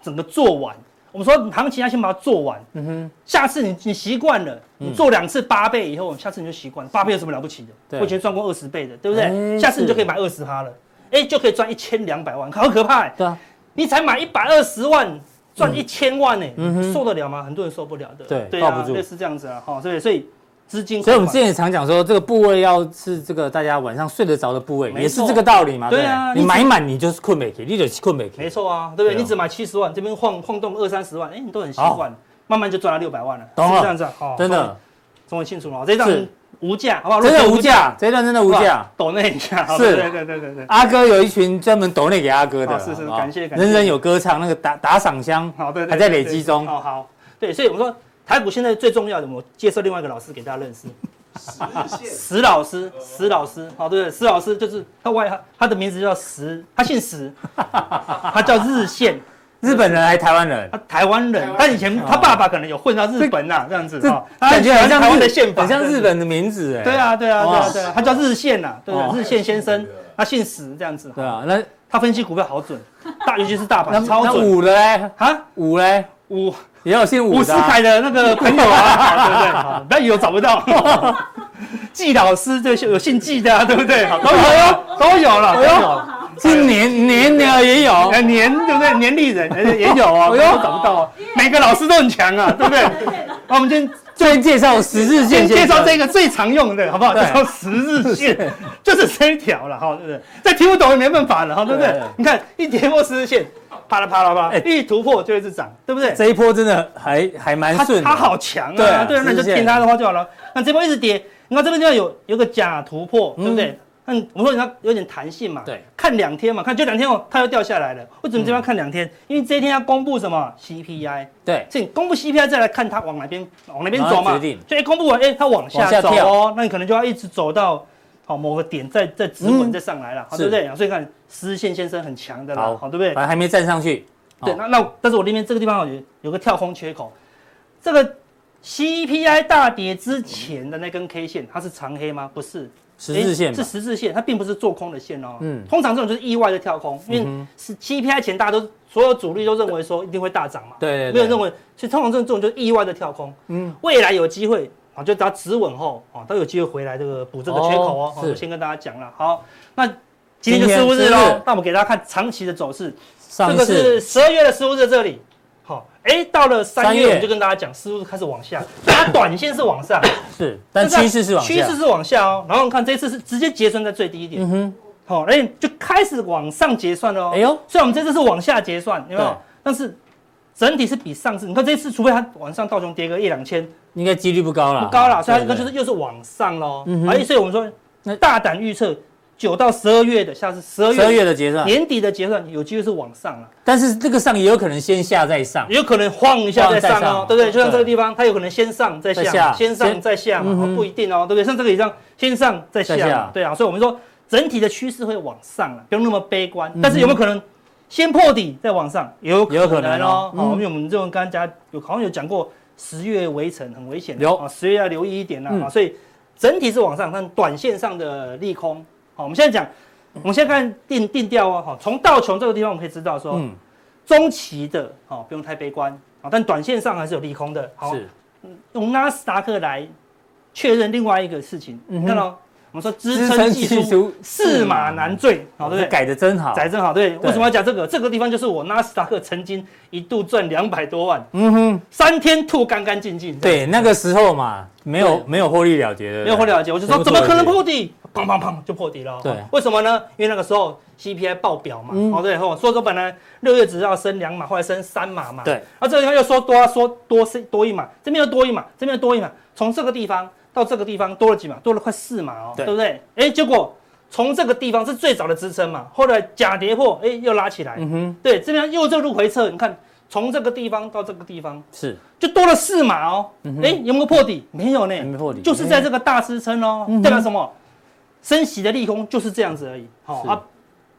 整个做完。我们说行情要先把它做完。嗯哼，下次你你习惯了，你做两次八倍以后，下次你就习惯。八倍有什么了不起的？对，我以前赚过二十倍的，对不对？欸、下次你就可以买二十趴了，哎是，就可以赚一千两百万，好可怕、欸。对啊，你才买一百二十万。赚一千万呢，受得了吗？很多人受不了的。对，对啊，类似这样子啊，哈，所以所以资金。所以我们之前也常讲说，这个部位要是这个大家晚上睡得着的部位，也是这个道理嘛。对啊，你买满你就是困没起，你就困没起。没错啊，对不对？你只买七十万，这边晃晃动二三十万，哎，你都很习惯，慢慢就赚了六百万了。懂了，这样子，哦，真的，终于清楚了。这张无价，好不好？真的无价，这一段真的无价。抖那一下，是，对对对对对。阿哥有一群专门抖那给阿哥的，是是，感谢感谢。人人有歌唱，那个打打赏箱，好对，还在累积中。好好，对，所以我们说台股现在最重要的，我介绍另外一个老师给大家认识，石石老师，石老师，好对，石老师就是他外他他的名字叫石，他姓石，他叫日线。日本人还是台湾人？他台湾人，但以前他爸爸可能有混到日本呐，这样子，感觉很像台湾的宪法，很像日本的名字哎。对啊，对啊，对啊，对啊，他叫日线呐，对日线先生，他姓石这样子。对啊，那他分析股票好准，大 [LAUGHS] 尤其是大盘超准。五的嘞？啊，五嘞？五也有姓五的。伍思凯的那个朋友啊，[LAUGHS] 对不对？不要以为找不到。[LAUGHS] 季老师这有姓季的，对不对？都有，都有了，都有。是年年的也有，年对不对？年历人也有啊，我又找不到啊。每个老师都很强啊，对不对？那我们今天 [LAUGHS] 先介绍十日线，先介绍这个最常用的，好不好？对介绍十日线，[LAUGHS] 就是这一条了，哈，对不对？再听不懂也没办法了，哈，对不对？你看一跌破十日线，啪啦啪啦啪，一突破就一直涨，对不对？这一波真的还还蛮顺，它好强啊，对，那你就听它的话就好了。那这波一直跌，你看这边地方有有个假突破，对不对？嗯，我说它有点弹性嘛，对，看两天嘛，看就两天哦，它又掉下来了。为什么这边看两天？因为这一天要公布什么 CPI，对，所以公布 CPI 再来看它往哪边往哪边走嘛。决定。所以公布完，哎，它往下走哦，那你可能就要一直走到好某个点，再再止稳再上来了，好，对不对？所以看十日线先生很强的了，好，对不对？反正还没站上去。对，那那但是我那边这个地方有有个跳空缺口，这个 CPI 大跌之前的那根 K 线，它是长黑吗？不是。十字线是十字线，它并不是做空的线哦。嗯，通常这种就是意外的跳空，因为是 CPI 前大家都所有主力都认为说一定会大涨嘛。对，没有认为，所以通常这种这种就是意外的跳空。嗯，未来有机会啊，就只要止稳后啊，都有机会回来这个补这个缺口哦。我先跟大家讲了。好，那今天就十五日喽。那我们给大家看长期的走势，这个是十二月的十五日这里。好，哎，到了三月，我就跟大家讲，是不是开始往下？它短线是往上，[LAUGHS] 是，但趋势是往，趋势是往下哦。然后你看这次是直接结算在最低点，嗯哼，好，哎，就开始往上结算了哦。哎呦，虽然我们这次是往下结算，有没有？但是整体是比上次，你看这次，除非它往上道琼跌个一两千，应该几率不高了，不高了，所以它那就是又是往上喽。嗯哼，哎，所以我们说，那大胆预测。九到十二月的，下次十二月十二月的结算，年底的结算有机会是往上了，但是这个上也有可能先下再上，也有可能晃一下再上哦，对不对？就像这个地方，它有可能先上再下，先上再下嘛，不一定哦，对不对？像这个一样，先上再下，对啊，所以我们说整体的趋势会往上了，不用那么悲观。但是有没有可能先破底再往上？有有可能哦，好，因为我们这种刚刚有好像有讲过，十月围城很危险，有啊，十月要留意一点了啊，所以整体是往上，但短线上的利空。好，我们现在讲，我们现在看定定调哦。好，从道琼这个地方，我们可以知道说，嗯，中期的哦，不用太悲观啊，但短线上还是有利空的。好，是，用纳斯达克来确认另外一个事情，你看到我们说支撑技术驷马难追，好，对不对？改的真好，改真好，对。为什么要讲这个？这个地方就是我纳斯达克曾经一度赚两百多万，嗯哼，三天吐干干净净。对，那个时候嘛，没有没有获利了结的，没有获利了结，我就说怎么可能破底？砰砰砰就破底了。对，为什么呢？因为那个时候 CPI 爆表嘛。哦，对，后说说本来六月只要升两码，后来升三码嘛。对。啊，这个地方又说多，说多是多一码，这边又多一码，这边又多一码，从这个地方到这个地方多了几码，多了快四码哦，对不对？哎，结果从这个地方是最早的支撑嘛，后来假跌破，哎，又拉起来。嗯哼。对，这边又这路回撤，你看从这个地方到这个地方是就多了四码哦。哎，有没有破底？没有呢，没破底，就是在这个大支撑哦，代表什么？升息的利空就是这样子而已，好啊，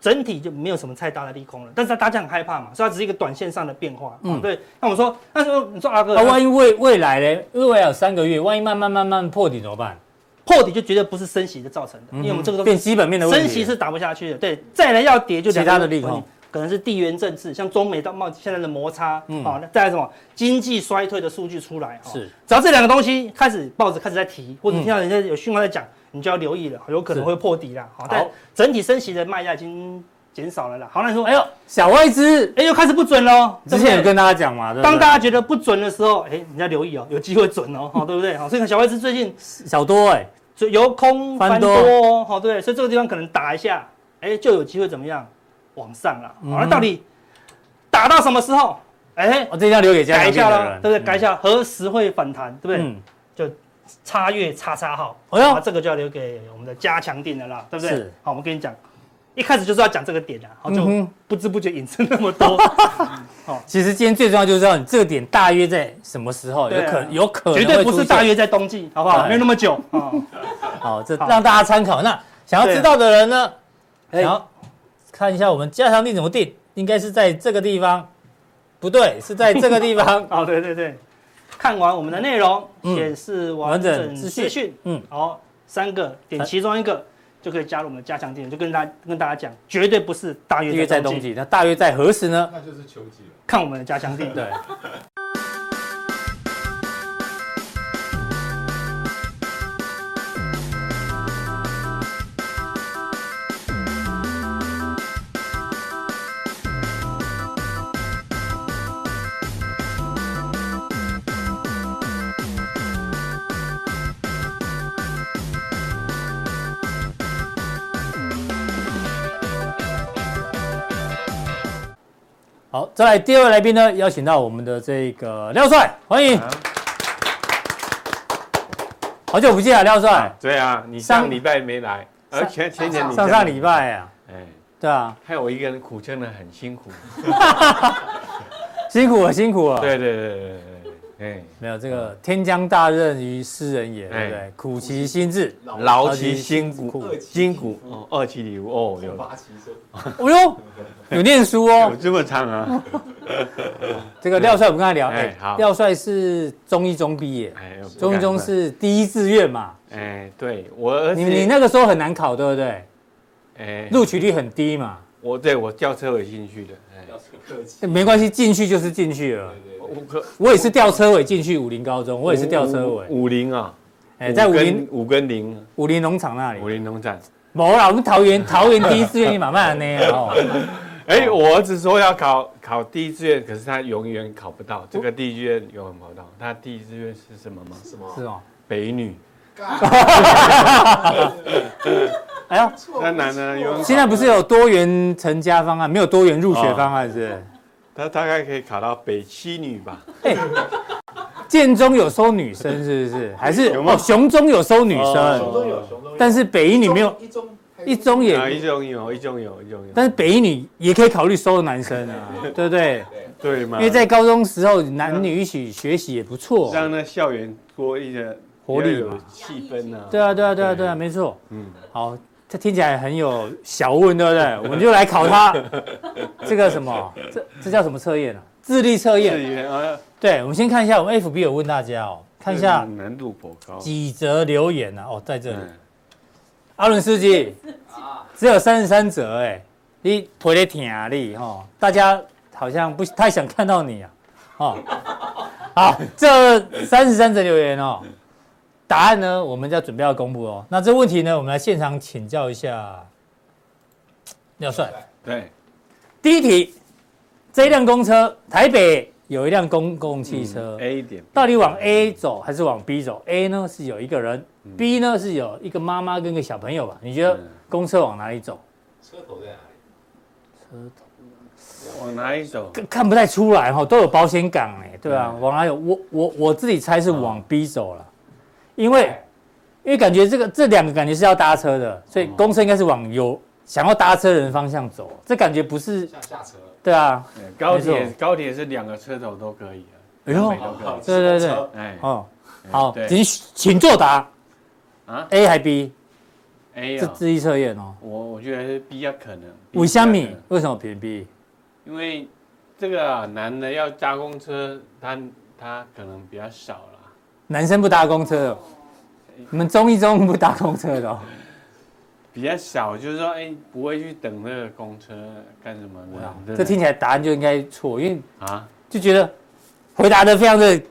整体就没有什么太大的利空了。但是大家很害怕嘛，所以它只是一个短线上的变化。嗯，对。那我说，那说你说阿哥，那万一未未来呢？未来有三个月，万一慢慢慢慢破底怎么办？破底就绝对不是升息的造成的，因为我们这个都变基本面的问题，升息是打不下去的。对，再来要跌就其他的利空，可能是地缘政治，像中美到贸现在的摩擦，好，再来什么经济衰退的数据出来，是，只要这两个东西开始报纸开始在提，或者听到人家有讯号在讲。你就要留意了，有可能会破底了。好，但整体升息的卖压已经减少了啦。好，那你说，哎呦，小外资，哎，又开始不准喽。之前有跟大家讲嘛，当大家觉得不准的时候，哎，你要留意哦，有机会准哦，[LAUGHS] 好，对不对？好，所以看小外资最近小多哎，就由空翻多，好，对，所以这个地方可能打一下，哎，就有机会怎么样往上了。好，那到底打到什么时候？哎，我这要留给家改一下喽，对不对？改一下何时会反弹，对不对？就。叉月叉叉号，哎呦，这个就要留给我们的加强定的啦，对不对？好，我们跟你讲，一开始就是要讲这个点的，好，就不知不觉引申那么多。[LAUGHS] 好，其实今天最重要就是知道你这个点大约在什么时候，有可有可能，绝对不是大约在冬季，好不好？没有那么久。好，这让大家参考。那想要知道的人呢，想要看一下我们加强定怎么定，应该是在这个地方，不对，是在这个地方。[LAUGHS] 哦，对对对。看完我们的内容，显示完整资讯，嗯，好，三个点其中一个就可以加入我们的加强店，就跟大跟大家讲，绝对不是大约在冬季，那大约在何时呢？那就是秋季了。看我们的加强店，对。再来第二位来宾呢，邀请到我们的这个廖帅，欢迎。好久不见啊，廖帅。对啊，你上礼拜没来，而前前前上上礼拜啊，哎，对啊，害我一个人苦撑的很辛苦。[LAUGHS] 辛苦了，辛苦了。对对对对对。哎，没有这个天将大任于斯人也，对不对？苦其心志，劳其筋骨，筋骨。哦，二七里哦，有。八七岁，哦呦，有念书哦，[LAUGHS] 有这么长啊？[LAUGHS] 这个廖帅，我们刚才聊，哎，廖帅是中一中毕业，哎，中一中是第一志愿嘛？哎，对我，你你那个时候很难考，对不对？哎，录取率很低嘛？我对我教车有兴趣的，哎，没关系，进去就是进去了。我也是吊车尾进去武林高中，我也是吊车尾。武林啊，哎，在武林五跟零武林农场那里。武林农场，没啦，我们桃园 [LAUGHS] 桃园第一志愿你慢慢呢哦。[LAUGHS] 哎，我儿子说要考考第一志愿，可是他永远考不到。这个第一志愿永远考不到。他第一志愿是什么吗？什么？是哦，北女。[LAUGHS] 哎呀，那男的现在不是有多元成家方案，没有多元入学方案是？他大概可以考到北七女吧？[LAUGHS] 哎，建中有收女生是不是？还是哦，雄中有收女生，雄中有，雄中有，但是北一女没有，一中一中也一中有，一中有，一中有，但是北一女也可以考虑收男生啊，[LAUGHS] 对不对？对嘛？因为在高中时候男女一起学习也不错，让那校园多一点活力嘛，气氛啊。对啊，对啊，对啊，对啊，没错。嗯，好。这听起来很有小问，对不对？[LAUGHS] 我们就来考他这个什么，这这叫什么测验啊？智力测验。对，我们先看一下，我们 FB 有问大家哦，看一下难度颇高，几则留言啊？哦，在这里，阿伦斯基，只有三十三则哎，你腿得挺啊力哈，大家好像不太想看到你啊，哦，好，这三十三则留言哦。答案呢？我们就要准备要公布哦。那这问题呢？我们来现场请教一下廖帅。对，第一题，这一辆公车，台北有一辆公共汽车、嗯、A 点，到底往 A 走还是往 B 走？A 呢是有一个人、嗯、，B 呢是有一个妈妈跟一个小朋友吧？你觉得公车往哪里走？车头在哪里？车头往哪里走？看不太出来哈，都有保险杠哎，对啊，往哪有？我我我自己猜是往 B 走了。因为，因为感觉这个这两个感觉是要搭车的，所以公车应该是往有想要搭车的人方向走。这感觉不是下下车。对啊，高铁高铁是两个车头都可以哎呦，对对对，哎哦，好，请请作答啊，A 还 B？A 这智力测验哦。我我觉得是 B 较，可能。五香米为什么偏 B？因为这个男的要搭公车，他他可能比较少了。男生不搭公车的，你们中一中不搭公车的，哦，比较小，就是说，哎，不会去等那个公车干什么的。对这听起来答案就应该错，因为啊，就觉得回答的非常的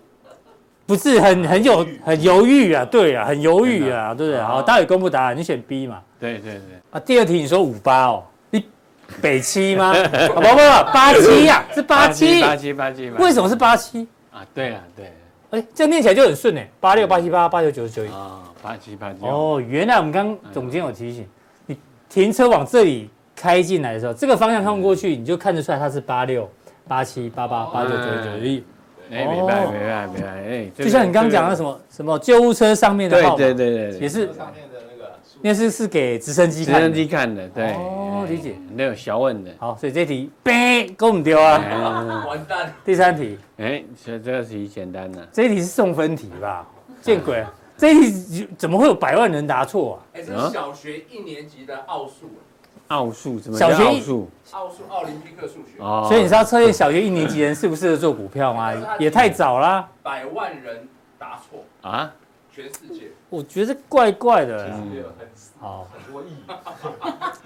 不是很很有很犹豫啊，对啊，很犹豫啊，对不对？好，待会公布答案，你选 B 嘛？对对对。啊，第二题你说五八哦，你北七吗？[LAUGHS] 不不不，八七呀，是八七，八七八七。为什么是八七？啊，对啊，对。哎，这样念起来就很顺哎，八六八七八八九九十九一。啊，八七八九。哦，原来我们刚刚总监有提醒，你停车往这里开进来的时候，这个方向看过去，你就看得出来它是八六八七八八八九九十九一。哎，明白明白明白，哎，就像你刚刚讲的什么什么救护车上面的号码，对对对，也是。那是是给直升机看，直升机看的，对，哦，理解，那有小问的。好，所以这题，呗，给我们丢啊，完蛋。第三题，哎，这这个题简单的，这一题是送分题吧？见鬼，这一题怎么会有百万人答错啊？哎，这是小学一年级的奥数，奥数怎么？小学奥数，奥数奥林匹克数学。哦，所以你知道测验小学一年级人适不适合做股票吗？也太早啦。百万人答错啊？全世界，我觉得怪怪的。好，很多亿。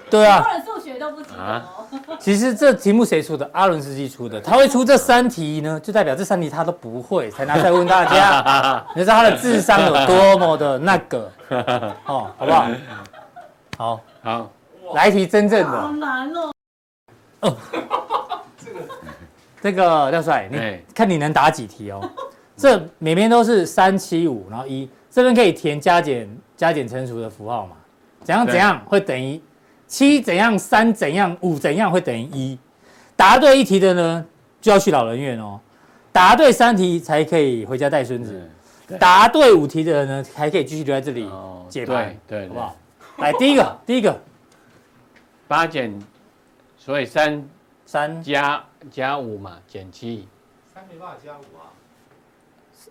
对啊。很多人数学都不。其实这题目谁出的？阿伦斯基出的。他会出这三题呢，就代表这三题他都不会，才拿出来问大家。[LAUGHS] 你知道他的智商有多么的那个？[LAUGHS] 哦，好不好？好，好，来一题真正的。好难哦。哦。这个，这个廖帅，你看你能答几题哦？这每边都是三七五，然后一，这边可以填加减加减乘除的符号嘛？怎样怎样会等于七？怎样三？怎样五？怎样会等于一？答对一题的呢，就要去老人院哦。答对三题才可以回家带孙子。答对五题的人呢，还可以继续留在这里解牌，对，好不好？来，第一个，第一个，八减，所以三三加加五嘛，减七。三没办法加五啊。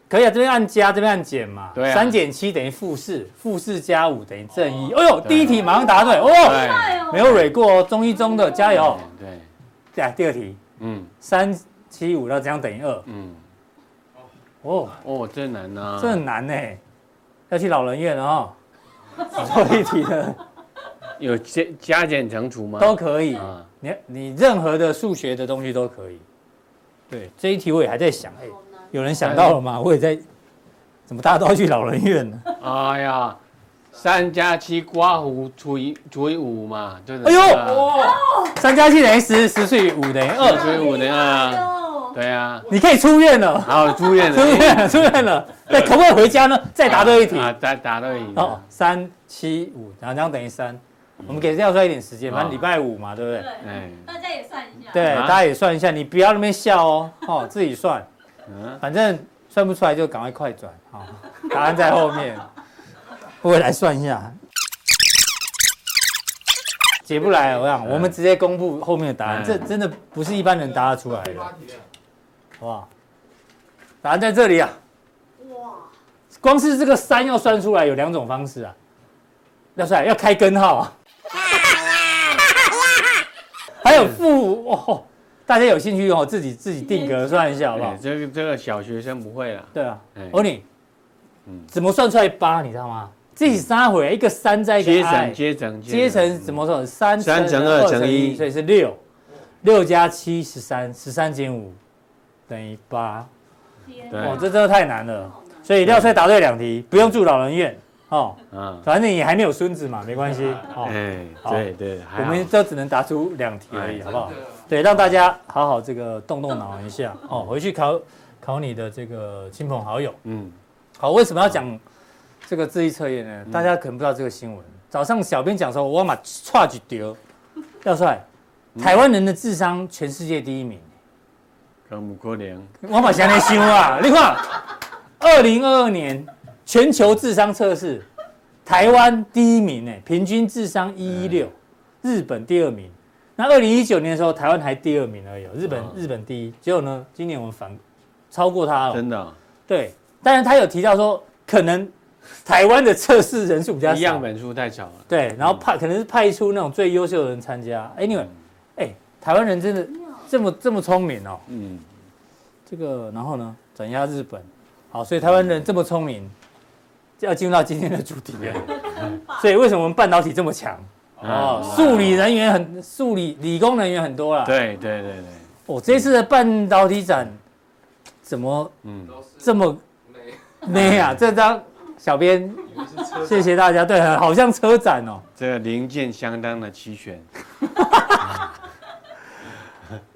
可以啊，这边按加，这边按减嘛。对啊。三减七等于负四，负四加五等于正一。哎呦，第一题马上答对哦，没有蕊过哦，中一中的加油。对。对啊，第二题，嗯，三。七五要这样等于二，嗯，哦哦，这难呐，这很难呢，要去老人院哦。做一题的，有加加减乘除吗？都可以，你你任何的数学的东西都可以。对，这一题我也还在想，哎，有人想到了吗？我也在，怎么大家都要去老人院呢？哎呀，三加七刮胡除以除以五嘛，对哎呦，三加七等于十，十除以五等于二，除以五等于二。对啊，你可以出院了。好，出院了，[LAUGHS] 出院了，出院了。那可不可以回家呢？再答对一题。啊，再答对一题。哦，三七五，然后这样等于三。我们给廖帅一点时间，反正礼拜五嘛，对不对？对。大家也算一下。对，大家也算一下，你不要那边笑哦，哦，自己算。嗯。反正算不出来就赶快快转，好，[LAUGHS] 答案在后面。我也来算一下。解不来，我想我们直接公布后面的答案，这真的不是一般人答得出来的。好不好？答案在这里啊！哇，光是这个三要算出来有两种方式啊。要算要开根号啊。还有负哦，大家有兴趣哦，自己自己定格算一下好不好？这个这个小学生不会了。对啊，欧尼，怎么算出来八？你知道吗？自己杀回来一个三再一个 i，接成接成怎么算？三三乘二乘一，所以是六，六加七十三，十三减五。等于八，哦，这真的太难了，所以廖帅答对两题，不用住老人院哦，嗯，反正你还没有孙子嘛，没关系，[LAUGHS] 哦，哎，对对，我们都只能答出两题而已，好不好？对，让大家好好这个动动脑一下，哦，回去考考你的这个亲朋好友，嗯，好，为什么要讲这个智力测验呢？大家可能不知道这个新闻，早上小编讲说，我把差几丢，廖帅，台湾人的智商全世界第一名。不可能，我马想来想啊！[LAUGHS] 你看，二零二二年全球智商测试，台湾第一名呢，平均智商一一六，日本第二名。那二零一九年的时候，台湾还第二名而已，日本日本第一。结果呢，今年我们反超过他了。真的？对。但是他有提到说，可能台湾的测试人数比较少，样本数太少了。对，然后派可能是派出那种最优秀的人参加。Anyway，哎，台湾人真的。这么这么聪明哦，嗯，这个然后呢，转压日本，好，所以台湾人这么聪明，就要进入到今天的主题了。所以为什么我们半导体这么强？哦，数理人员很，数理理工人员很多啦。对对对对。哦，这次的半导体展怎么嗯这么美啊？[LAUGHS] 这张小编，谢谢大家。对，好像车展哦。这个零件相当的齐全。[LAUGHS]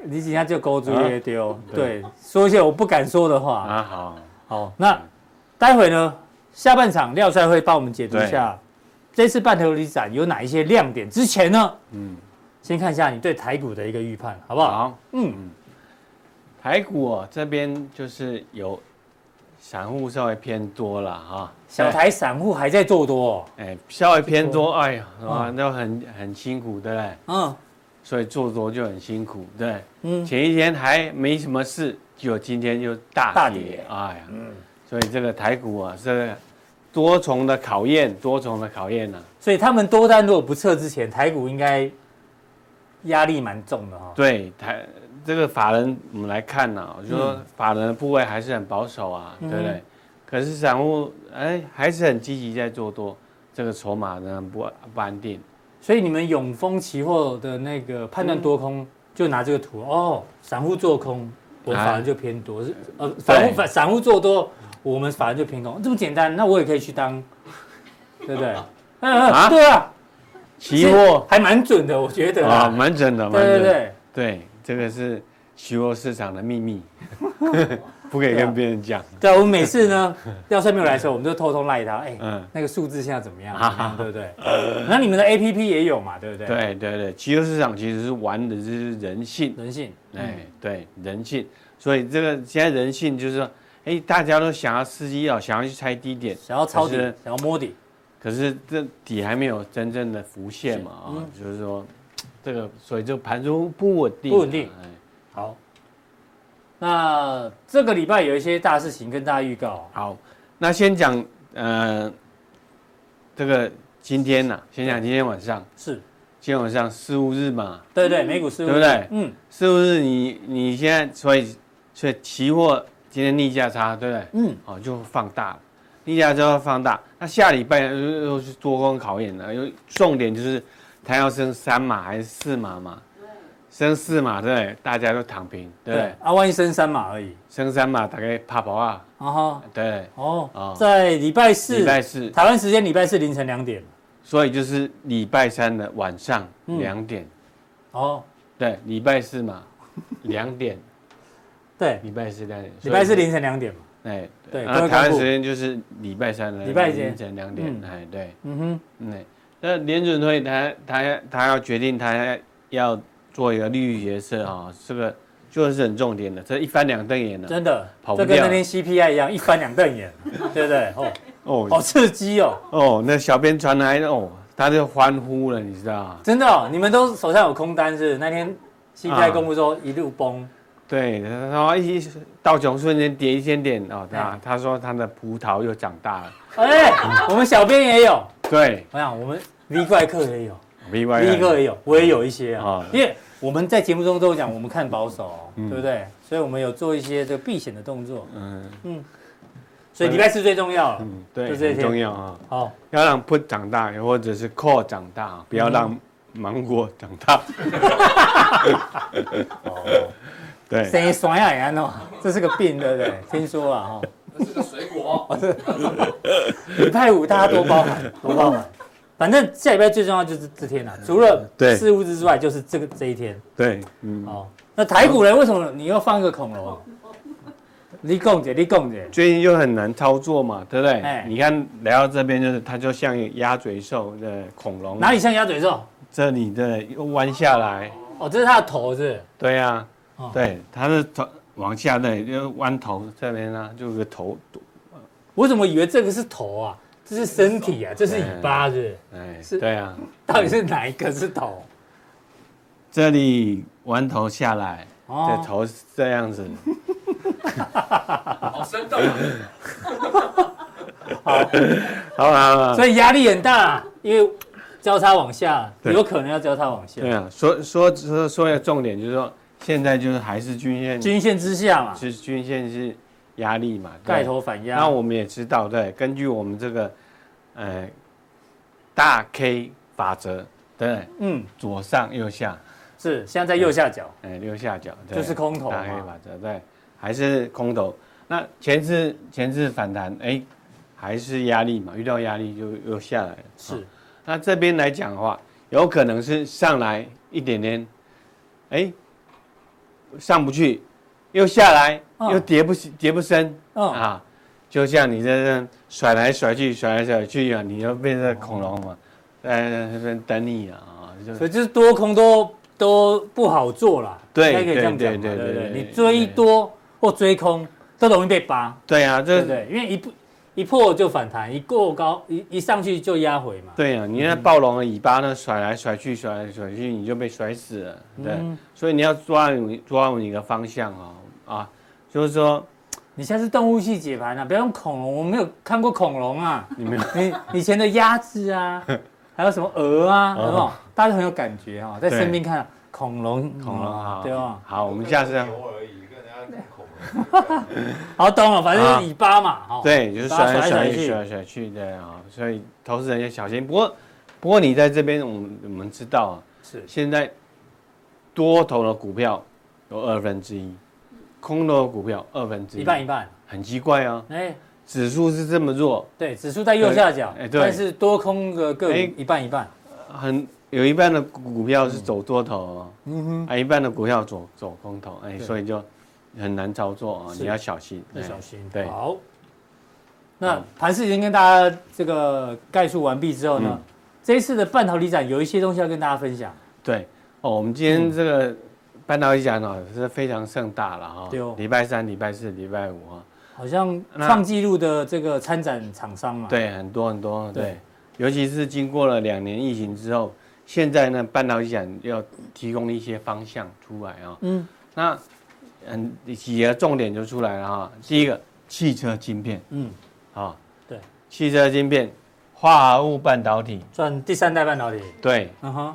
你今天就勾住也丢，对，说一些我不敢说的话啊。好，好，那待会呢，下半场廖帅会帮我们解读一下这次半导体展有哪一些亮点。之前呢，嗯，先看一下你对台股的一个预判，好不好？好，嗯，台股哦，这边就是有散户稍微偏多了哈，小台散户还在做多，哎，稍微偏多，哎呀，啊，都很很辛苦，对不对？嗯。所以做多就很辛苦，对，嗯，前一天还没什么事，就今天就大跌，大跌。哎呀，嗯，所以这个台股啊是多重的考验，多重的考验呢、啊。所以他们多单如果不撤之前，台股应该压力蛮重的哈、哦。对，台这个法人我们来看呢、啊，我就说法人的部位还是很保守啊，嗯、对不对？可是散户哎还是很积极在做多，这个筹码呢不不安定。所以你们永丰期货的那个判断多空，就拿这个图哦，散户做空，我们法人就偏多；是呃，散户反散户做多，我们法人就平空，这么简单，那我也可以去当，[LAUGHS] 对不对？啊，对啊，期货还蛮准的，我觉得啊，蛮准的，对对对对，这个是期货市场的秘密。[LAUGHS] 不可以跟别人讲。对啊，我们每次呢，廖帅没有来的时候，我们就偷偷赖他，哎，那个数字现在怎么样？对不对？那你们的 APP 也有嘛？对不对？对对对，期货市场其实是玩的就是人性，人性。哎，对人性，所以这个现在人性就是说，哎，大家都想要刺激哦，想要去猜低点，想要抄底，想要摸底，可是这底还没有真正的浮现嘛？啊，就是说这个，所以就盘中不稳定，不稳定。哎，好。那这个礼拜有一些大事情跟大家预告。好，那先讲呃，这个今天呐，先讲今天晚上是，今天晚上四五日嘛。对对，美股四五日，对不对？嗯，四五日你你现在所以所以期货今天逆价差，对不对？嗯，哦就放大了，逆价就要放大。那下礼拜又又是多空考验了，有重点就是它要升三码还是四码嘛？升四码对，大家都躺平，对，对？啊，万一升三码而已，升三码大概怕跑啊，啊哈，对，哦，哦。在礼拜四，礼拜四，台湾时间礼拜四凌晨两点，所以就是礼拜三的晚上两点，嗯、哦，对，礼拜四嘛，两点，对，礼拜四两点，礼拜四凌晨两点嘛，哎，对，那台湾时间就是礼拜三的礼拜凌晨两点，哎、嗯，对，嗯哼，嗯，那联准会他他他要决定他要。做一个利率决策啊，这个就是很重点的，这一翻两瞪眼的，真的，跑不掉，这跟那天 CPI 一样，一翻两瞪眼，[LAUGHS] 对不对？哦。哦，好刺激哦！哦，那小编传来哦，他就欢呼了，你知道吗？真的哦，你们都手上有空单是？那天 CPI 公布说一路崩，啊、对，他说一道琼瞬间跌一千点哦，他他说他的葡萄又长大了，哎，我们小编也有，对，我想我们 V 怪客也有。V 怪客。也有，我也有一些啊，因为我们在节目中都有讲，我们看保守，对不对？所以我们有做一些这个避险的动作。嗯。嗯，所以礼拜四最重要了，嗯，对，最重要啊。好，要让 put 长大，或者是 call 长大，不要让芒果长大。[LAUGHS] 哦，对，生酸呀，安哦，这是个病，对不对？听说啊，哈，这是个水果。礼拜五大家多包涵，多包涵。反正下礼拜最重要就是这天了，除了四五日之外，就是这个这一天。对，嗯。哦，那台股人为什么你要放一个恐龙？你讲姐，你讲姐。最近又很难操作嘛，对不对？哎，你看来到这边就是，它就像鸭嘴兽的恐龙。哪里像鸭嘴兽？这里的又弯下来。哦，这是它的头是？对呀，对，它是头往下的，就弯头这边呢，就是头。我怎么以为这个是头啊？这是身体啊，这是尾巴是？哎，是，对啊，到底是哪一个是头？这里弯头下来，这头是这样子，[LAUGHS] 好生动，[LAUGHS] 好，好好，所以压力很大，因为交叉往下，有可能要交叉往下。对啊，说说说说一个重点，就是说现在就是还是均线，均线之下嘛，是均线是。压力嘛，盖头反压。那我们也知道，对，根据我们这个，呃，大 K 法则，对，嗯，左上右下，是现在在右下角，哎，右下角，就是空头。大 K 法则，对，还是空头。那前次前次反弹，哎，还是压力嘛，遇到压力就又下来了。是，那这边来讲的话，有可能是上来一点点，哎，上不去。又下来，又跌不跌不深，啊，就像你在这甩来甩去，甩来甩去啊，你又变成恐龙嘛，在那边等你啊，所以就是多空都都不好做啦，对对对对对，你追多或追空都容易被扒，对啊，对对，因为一一破就反弹，一过高一一上去就压回嘛，对啊，你那暴龙的尾巴呢，甩来甩去，甩来甩去，你就被甩死了，对，所以你要抓稳抓稳你的方向哦。啊，就是说，[TSK] 你现在是动物系解盘啊，不要用恐龙，我没有看过恐龙啊。[LAUGHS] 你没有？你以前的鸭子啊，[LAUGHS] 还有什么鹅啊，有没有？大家都很有感觉哈，在身边看恐龙，恐龙啊，对吧？好，我们下次。[LAUGHS] 好懂了，反正就是尾巴嘛，哈。对，就是甩来甩去，甩来甩去的啊，所以投资人要小心。不过，不过你在这边，我们我们知道啊，是。现在多头的股票有二分之一。空头的股票二分之一，一半一半，很奇怪啊！哎，指数是这么弱，对，指数在右下角，哎，对，但是多空的个股一半一半，很有一半的股票是走多头，嗯哼，啊，一半的股票走走空头，哎，所以就很难操作啊，你要小心，要小心。对，好。那盘势已经跟大家这个概述完毕之后呢，这一次的半导体展有一些东西要跟大家分享。对，哦，我们今天这个半导体展呢是非常盛大了哈。对哦。礼拜三、礼拜四、礼拜五啊。好像创纪录的这个参展厂商嘛。对，很多很多。对。尤其是经过了两年疫情之后，现在呢半导体展要提供一些方向出来啊。嗯。那嗯几个重点就出来了哈。第一个，汽车晶片。嗯。啊，对，汽车晶片，化合物半导体，算第三代半导体。对，嗯哼，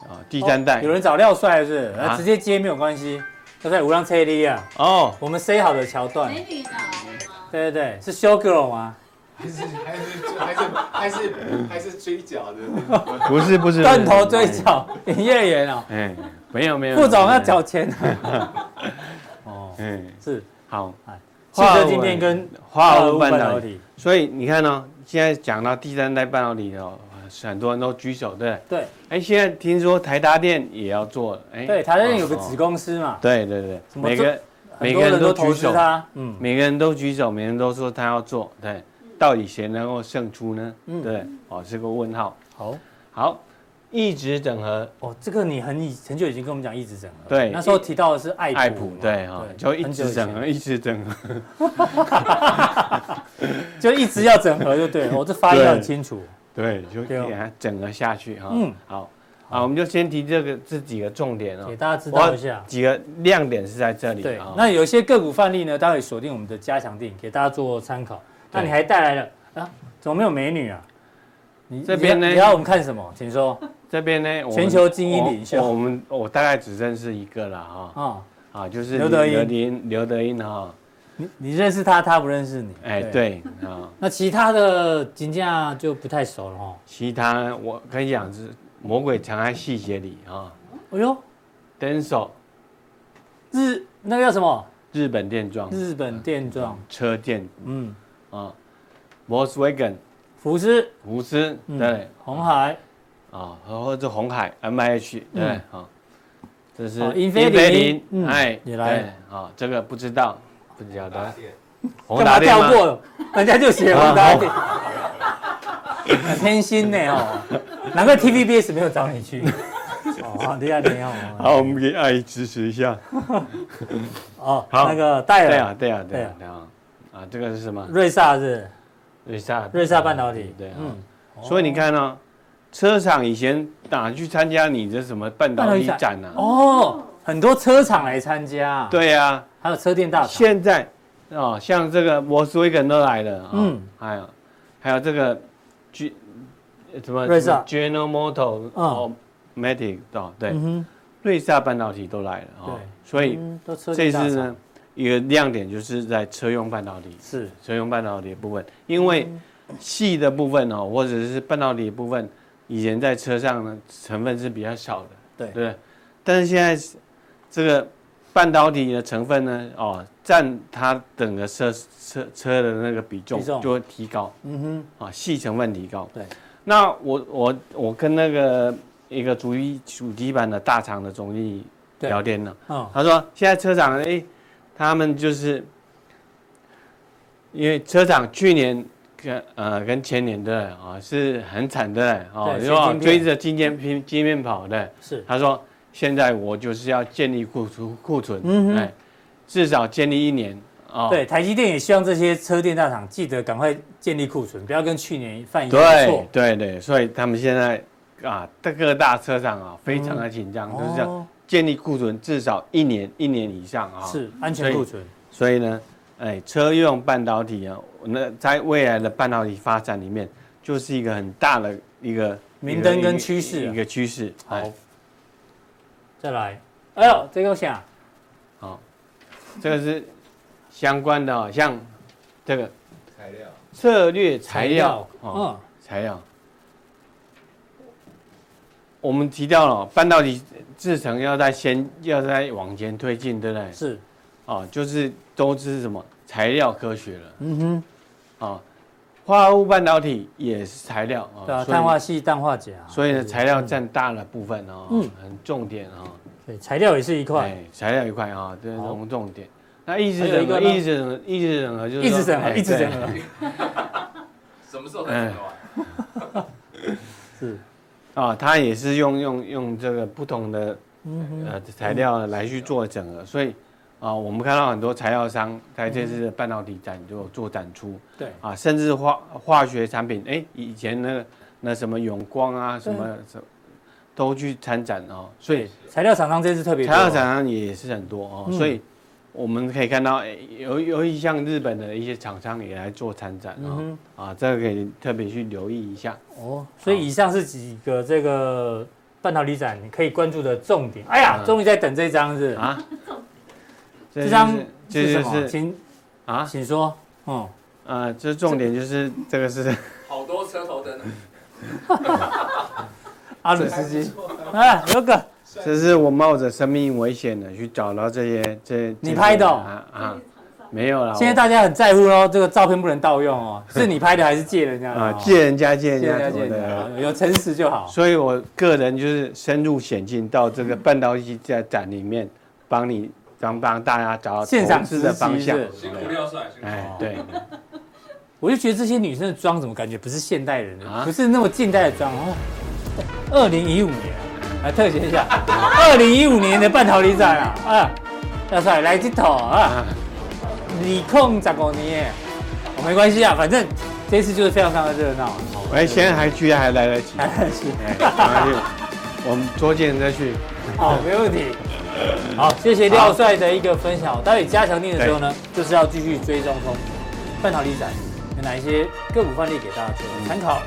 啊，第三代。有人找廖帅是？直接接没有关系。他在五浪车里啊。哦，我们 say 好的桥段。美女的。对对对，是 show girl 吗？[LAUGHS] 还是还是还是还是还是追角的？[LAUGHS] 不是不是。断头追角，营业员哦。哎，没有没有。副总要缴钱。[LAUGHS] 哦，嗯，是好。汽车晶片跟化合物半导体。所以你看呢，现在讲到第三代半导体哦，很多人都举手，对对？哎，现在听说台达电也要做了，哎，对，台达电有个子公司嘛，对对对，每个每个人都举手，嗯，每个人都举手，每个人都说他要做，对，到底谁能够胜出呢？嗯对，哦，是个问号。好，好。异质整合。哦，这个你很以很久已经跟我们讲一直整合，对，那时候提到的是爱爱普，对哈，就一直整合，一直整合，[LAUGHS] 就一直要整合就对，[LAUGHS] 我这发音很清楚，对，就给它整合下去哈，嗯，好，啊，我们就先提这个这几个重点哦，给大家知道一下，几个亮点是在这里，对，那有些个股范例呢，待会锁定我们的加强錠，给大家做参考。那你还带来了啊？怎么没有美女啊？你这边呢？你要我们看什么？请说。[LAUGHS] 这边呢，全球精英领袖，我们我大概只认识一个了哈。啊啊，就是刘德英，刘德英哈。你你认识他，他不认识你。哎，对 [LAUGHS] 啊。那其他的金价就不太熟了哈。其他我可以讲是魔鬼藏在细节里啊。哎呦，Denso，日那个叫什么？日本电装。日本电装车电。嗯啊，Volkswagen，福斯，福斯，对，红海。啊，或者红海 M I H 对，啊，这是英飞凌，哎，你来，啊，这个不知道，不晓得，干嘛跳过？人家就写红达电，很偏心呢哦，难怪 T V B S 没有找你去，哦，等下等下，好，我们给阿姨支持一下，[LAUGHS] 哦，好，那个戴尔，对啊对啊对啊，啊，这个是什么？瑞萨是，瑞萨，瑞萨半导体，对，嗯，所以你看呢。车厂以前哪去参加你的什么半导体展。呢？哦，很多车厂来参加。对呀，还有车电大厂。现在哦，像这个摩斯威根都来了。嗯，还有还有这个 G 什么瑞萨。General Motors 哦，Matic 哦，对，瑞萨半导体都来了。对，所以这次呢，一个亮点就是在车用半导体，是。车用半导体的部分，因为细的部分哦，或者是半导体的部分。以前在车上呢，成分是比较少的，对。对，但是现在这个半导体的成分呢，哦，占它整个车车车的那个比重就会提高，嗯哼，啊，细成分提高，对。那我我我跟那个一个主机主机板的大厂的总经理聊天呢，哦，他说现在车厂哎，他们就是因为车厂去年。跟呃跟前年的啊是很惨的哦，因为追着今天拼晶片跑的。是，他说现在我就是要建立库存库存，嗯哎，至少建立一年哦。对，台积电也希望这些车电大厂记得赶快建立库存，不要跟去年犯一样错。对对对，所以他们现在啊，各大车厂啊非常的紧张，就是要建立库存至少一年一年以上啊。是安全库存。所以呢。哎，车用半导体啊，那在未来的半导体发展里面，就是一个很大的一个明灯跟趋势，一个趋势。好，再来，哎呦，这个我想，好，这个是相关的，像这个材料，策略材料，嗯，材料。我们提到了半导体制程要在先，要在往前推进，对不对？是。啊，就是都是什么材料科学了。嗯哼，啊，化合物半导体也是材料啊。对啊，碳化系、氮化镓。所以呢，材料占大了部分哦，嗯，很重点啊。对，材料也是一块。材料一块啊，这是重重点。那一直整合，一直整合，一直整合，就是一直整合，一直整合。[LAUGHS] 什么时候才整合完？[LAUGHS] 是啊，他也是用用用这个不同的呃材料来去做整合，所以啊，我们看到很多材料商在这次的半导体展就做展出，对。啊，甚至化化学产品，哎，以前那个那什么永光啊，什么什都去参展哦，所以材料厂商这次特别，材料厂商也是很多哦，所以。我们可以看到，有有一像日本的一些厂商也来做参展啊，嗯、啊，这个可以特别去留意一下哦。所以以上是几个这个半导体展你可以关注的重点。哎呀，终于在等这张是啊，这张是什么？请啊，请说。哦，啊，这重点就是这个是好多车头灯阿鲁斯基啊，有个。这是我冒着生命危险的去找到这些这你拍的啊啊，没有了。现在大家很在乎哦，这个照片不能盗用哦，是你拍的还是借人家 [LAUGHS] 啊？借人家借人家借的，有诚实就好。所以我个人就是深入险境到这个半导体在展里面，帮你帮帮大家找到投资的方向。辛苦廖帅，哎，对。[LAUGHS] 我就觉得这些女生的妆怎么感觉不是现代人啊？不是那么近代的妆哦。二零一五年。来特写一下，二零一五年的半导体展啊，啊，廖帅来这头啊，你控十五年，我没关系啊，反正这次就是非常非常的热闹。哎，现在还居然还来得及，来得及，我们捉见再去。好，[LAUGHS] 没问题。好，谢谢廖帅的一个分享。待会加强定的时候呢，就是要继续追踪从半导体展有哪一些个股范例给大家做参考。